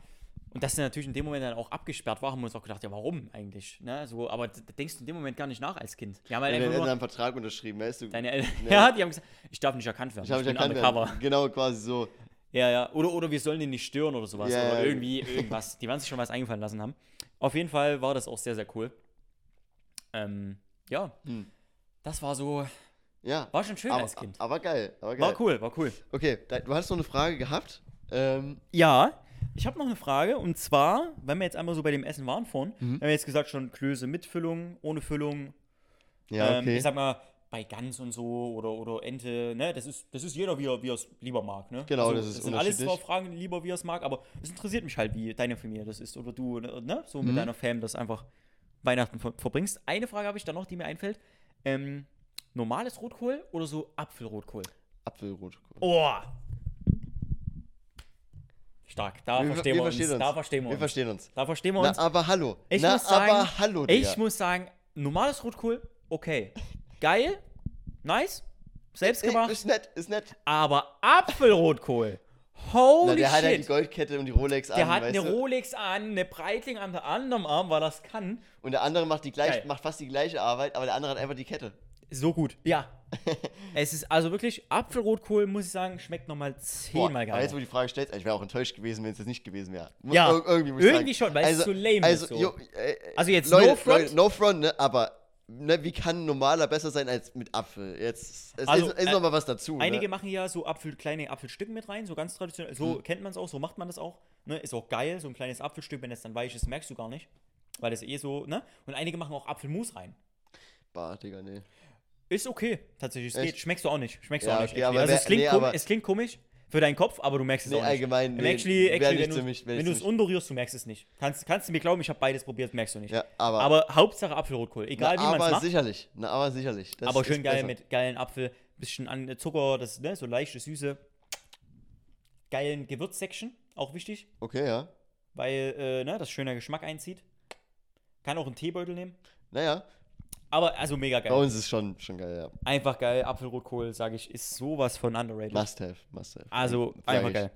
und dass sie natürlich in dem Moment dann auch abgesperrt war, haben wir uns auch gedacht, ja, warum eigentlich? Ne? So, aber d- denkst du in dem Moment gar nicht nach als Kind. Die haben halt Deine einfach nur, einen Vertrag unterschrieben, weißt du? deine Eltern, Nee. *laughs* ja, die haben gesagt, ich darf nicht erkannt werden. ich habe mich bin erkannt. undercover. werden. Genau, quasi so. Ja, ja. Oder, oder wir sollen den nicht stören oder sowas. Ja, oder irgendwie irgendwas. Die werden sich schon was eingefallen lassen haben. Auf jeden Fall war das auch sehr, sehr cool. Ähm, ja. Hm. Das war so, Ja. war schon schön aber, als Kind. aber geil. Aber geil. War cool, war cool. Okay, du hast noch eine Frage gehabt. Ähm, Ja, ich habe noch eine Frage und zwar, wenn wir jetzt einmal so bei dem Essen waren vorhin, Mhm. wir haben jetzt gesagt schon Klöße mit Füllung, ohne Füllung. ja, ähm, okay. ich sag mal, bei Gans und so oder, oder Ente, ne, das ist, das ist jeder, wie er es lieber mag, ne? Genau, das ist das sind alles zwar. Fragen, lieber wie er es mag, aber es interessiert mich halt, wie deine Familie das ist oder du, ne, ne? so mit Mhm. deiner Fam das einfach Weihnachten ver verbringst. Eine Frage habe ich dann noch, die mir einfällt. Ähm, normales Rotkohl oder so Apfelrotkohl? Apfelrot. Oh! Stark, da Wir- verstehen wir wir, uns. verstehen uns. Da verstehen wir, Wir uns. verstehen uns. Da verstehen wir Na, uns. aber hallo. Ich Na, muss sagen, aber hallo, Digga. ich muss sagen, normales Rotkohl, okay. Geil, nice, selbst Ey, gemacht. Ist nett, ist nett. Aber Apfelrotkohl, holy Na, der hat ja die shit. Goldkette und die Rolex der an, hat weißt eine du? Rolex an, eine Breitling an der anderen Arm, weil das kann. Und der andere macht, die gleich, Geil. macht fast die gleiche Arbeit, aber der andere hat einfach die Kette. So gut. Ja. *laughs* es ist also wirklich, Apfelrotkohl, muss ich sagen, schmeckt nochmal zehnmal aber jetzt, wo du die Frage stellst, ich wäre auch enttäuscht gewesen, wenn es das nicht gewesen wäre. Ja, ir- irgendwie, muss ich irgendwie schon, weil es so lame also, ist so. Jo, äh, Also jetzt Leute, no front. Leute, no front, ne? Aber ne, wie kann normaler besser sein als mit Apfel? Jetzt es Also, ist, ist äh, noch mal was dazu. Einige ne? machen ja so Apfel, kleine Apfelstücke mit rein, so ganz traditionell. So Hm. kennt man es auch, so macht man das auch. Ne? Ist auch geil, so ein kleines Apfelstück, wenn es dann weich ist, merkst du gar nicht. Weil das eh so, ne? Und einige machen auch Apfelmus rein. Bah, Digga, nee. Ist okay, tatsächlich. Es geht. Schmeckst du auch nicht. Schmeckst Ja, du auch nicht. okay, also es klingt, nee, kom aber- es klingt komisch für deinen Kopf, aber du merkst es Nee, auch nicht. allgemein, nee, actually, actually, wenn du mich, wenn nicht du es unberührst, du merkst es nicht. Kannst, kannst du mir glauben, ich habe beides probiert, merkst du nicht. Ja, aber, aber Hauptsache Apfelrotkohl. Egal na, wie man es aber macht. sicherlich. Na, aber sicherlich. Das aber schön geil besser. mit geilen Apfel, bisschen an Zucker, das, ne, so leichte Süße. Geilen Gewürzsection, auch wichtig, Okay, ja. weil äh, ne, das schöner Geschmack einzieht. Kann auch einen Teebeutel nehmen. Naja, Aber also mega bei geil. uns ist schon, schon geil, ja. Einfach geil. Apfelrotkohl, sage ich, ist sowas von underrated. Must have, must have. Also Sag einfach ich. geil.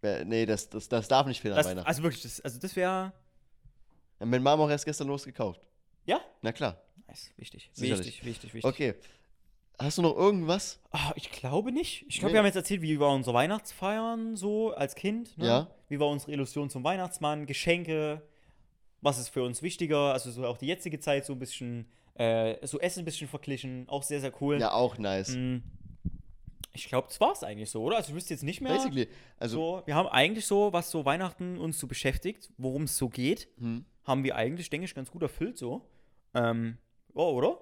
Wer- Nee, das, das, das darf nicht fehlen an Das, Weihnachten. also wirklich, das, also das wäre. Mein Mama auch erst gestern losgekauft. Ja? Na klar. Nice, wichtig. Sicherlich. Wichtig, wichtig, wichtig. Okay. Hast du noch irgendwas? Ah, ich glaube nicht. Ich glaube, Nee. wir haben jetzt erzählt, wie war unser Weihnachtsfeiern so als Kind. Ne? Ja. Wie war unsere Illusion zum Weihnachtsmann, Geschenke, was ist für uns wichtiger, also so auch die jetzige Zeit so ein bisschen, äh, so Essen ein bisschen verglichen, auch sehr, sehr cool. Ja, auch nice. Mm, Ich glaube, das war es eigentlich so, oder? Also, ich wüsste jetzt nicht mehr. Basically. Also, So, wir haben eigentlich so, was so Weihnachten uns so beschäftigt, worum es so geht, hm, haben wir eigentlich, denke ich, ganz gut erfüllt so. Ähm, oh, oder?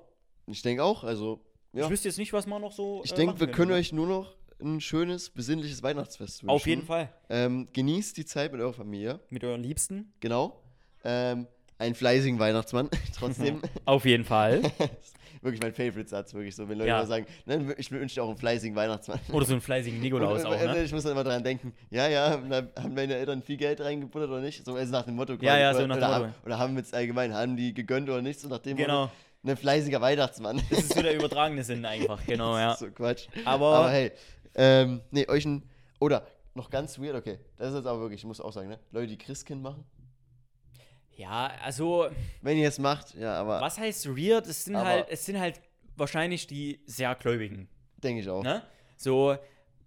ich denke auch, also, ja. Ich wüsste jetzt nicht, was man noch so. Ich äh, denke, wir können ne? euch nur noch ein schönes, besinnliches Weihnachtsfest wünschen. Auf jeden Fall. Ähm, genießt die Zeit mit eurer Familie. Mit euren Liebsten. Genau. Ähm, einen fleißigen Weihnachtsmann. *laughs* Trotzdem. *laughs* Auf jeden Fall. *laughs* wirklich mein Favorite-Satz, wirklich so. Wenn Leute Ja. immer sagen, ne, ich wünsche dir auch einen fleißigen Weihnachtsmann. Oder so einen fleißigen Nikolaus Und, auch, ne? Ich muss dann immer dran denken, ja, ja, haben meine Eltern viel Geld reingebuttert oder nicht? So also nach dem Motto. Ja, ja, so nach dem oder, Motto. haben, oder haben jetzt allgemein, haben die gegönnt oder nicht? So nach dem Genau. Motto, ein fleißiger Weihnachtsmann. Das ist so der übertragene Sinn einfach, genau, ja. so Quatsch. Aber- aber hey, ähm, nee, euch ein, oder noch ganz weird, okay, das ist jetzt aber wirklich, ich muss auch sagen, ne, Leute, die Christkind machen, Ja, also, wenn ihr es macht, ja, aber was heißt weird? Es sind halt, es sind halt wahrscheinlich die sehr Gläubigen, denke ich auch. ne? So,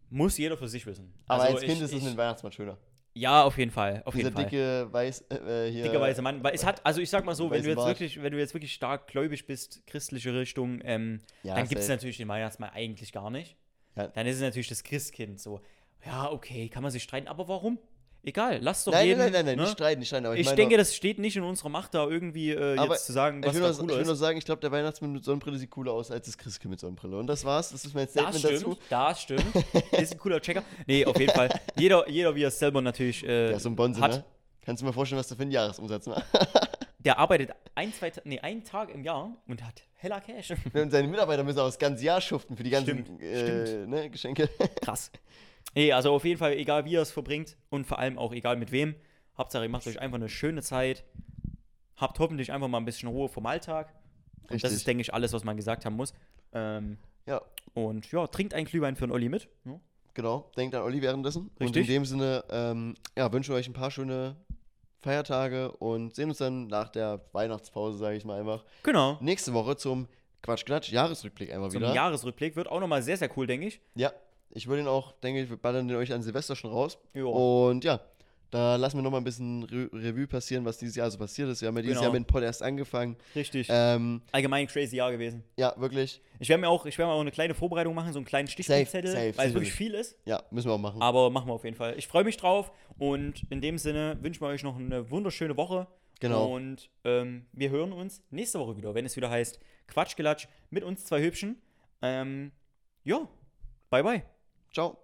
muss jeder für sich wissen. Aber also als Kind ich, ist es mit dem Weihnachtsmann schöner. Ja, auf jeden Fall, auf Dieser jeden Fall. dicke, weiß, äh, hier. Dicker weiße Mann. Weil es hat, also ich sag mal so, wenn du jetzt Bart. wirklich, wenn du jetzt wirklich stark gläubig bist, christliche Richtung, ähm, Ja, dann gibt es natürlich den Weihnachtsmann eigentlich gar nicht. Ja. Dann ist es natürlich das Christkind so. Ja, okay, kann man sich streiten, aber warum? Egal, lasst doch Nein, jeden. nein, nein, nein, ne? nicht streiten, nicht streiten. Aber ich, Ich meine denke, das steht nicht in unserer Macht, da irgendwie äh, jetzt zu sagen, was ich will, da nur, ich will nur sagen, ich glaube, der Weihnachtsmann mit Sonnenbrille sieht cooler aus als das Christkind mit Sonnenbrille. Und das war's. Das ist mein Das Statement stimmt, dazu. das stimmt. ist ein cooler Checker. Nee, auf jeden Fall. *laughs* Jeder, jeder wie er es selber natürlich äh, Ja, so ein Bonze, hat. ne? Kannst du mir vorstellen, was du für einen Jahresumsatz machst? *laughs* Der arbeitet ein, zwei, nee, einen Tag im Jahr und hat heller Cash. *laughs* Und seine Mitarbeiter müssen auch das ganze Jahr schuften für die ganzen Stimmt, äh, Ne, Geschenke. Krass. Nee, also auf jeden Fall, egal wie ihr es verbringt und vor allem auch egal mit wem. Hauptsache, ihr macht euch einfach eine schöne Zeit. Habt hoffentlich einfach mal ein bisschen Ruhe vom Alltag. Und das Richtig. ist, denke ich, alles, was man gesagt haben muss. Ähm, Ja, und ja, trinkt einen Glühwein für einen Olli mit. Ja. genau. Denkt an Olli währenddessen. Und in Richtig. dem Sinne, ähm, ja, wünschen wir euch ein paar schöne Feiertage und sehen uns dann nach der Weihnachtspause, sage ich mal einfach, Genau. nächste Woche zum Quatsch Klatsch Jahresrückblick einmal Zum wieder. Jahresrückblick wird auch nochmal sehr, sehr cool, denke ich. Ja, ich würde ihn auch, denke ich, wir ballern den euch an Silvester schon raus. Jo. Und ja, da lassen wir nochmal ein bisschen Re Revue passieren, was dieses Jahr so passiert ist. Wir haben ja dieses Genau. Jahr mit dem Pod erst angefangen. Richtig. Ähm, Allgemein crazy Jahr gewesen. ja, wirklich. Ich werde mir auch, ich werde mir auch eine kleine Vorbereitung machen, so einen kleinen Stichpunktzettel, safe, weil es wirklich viel ist. Ja, müssen wir auch machen. Aber machen wir auf jeden Fall. Ich freue mich drauf und in dem Sinne wünschen wir euch noch eine wunderschöne Woche. Genau. Und ähm, wir hören uns nächste Woche wieder, wenn es wieder heißt Quatschgelatsch mit uns zwei Hübschen. Ähm, ja, bye bye. Ciao.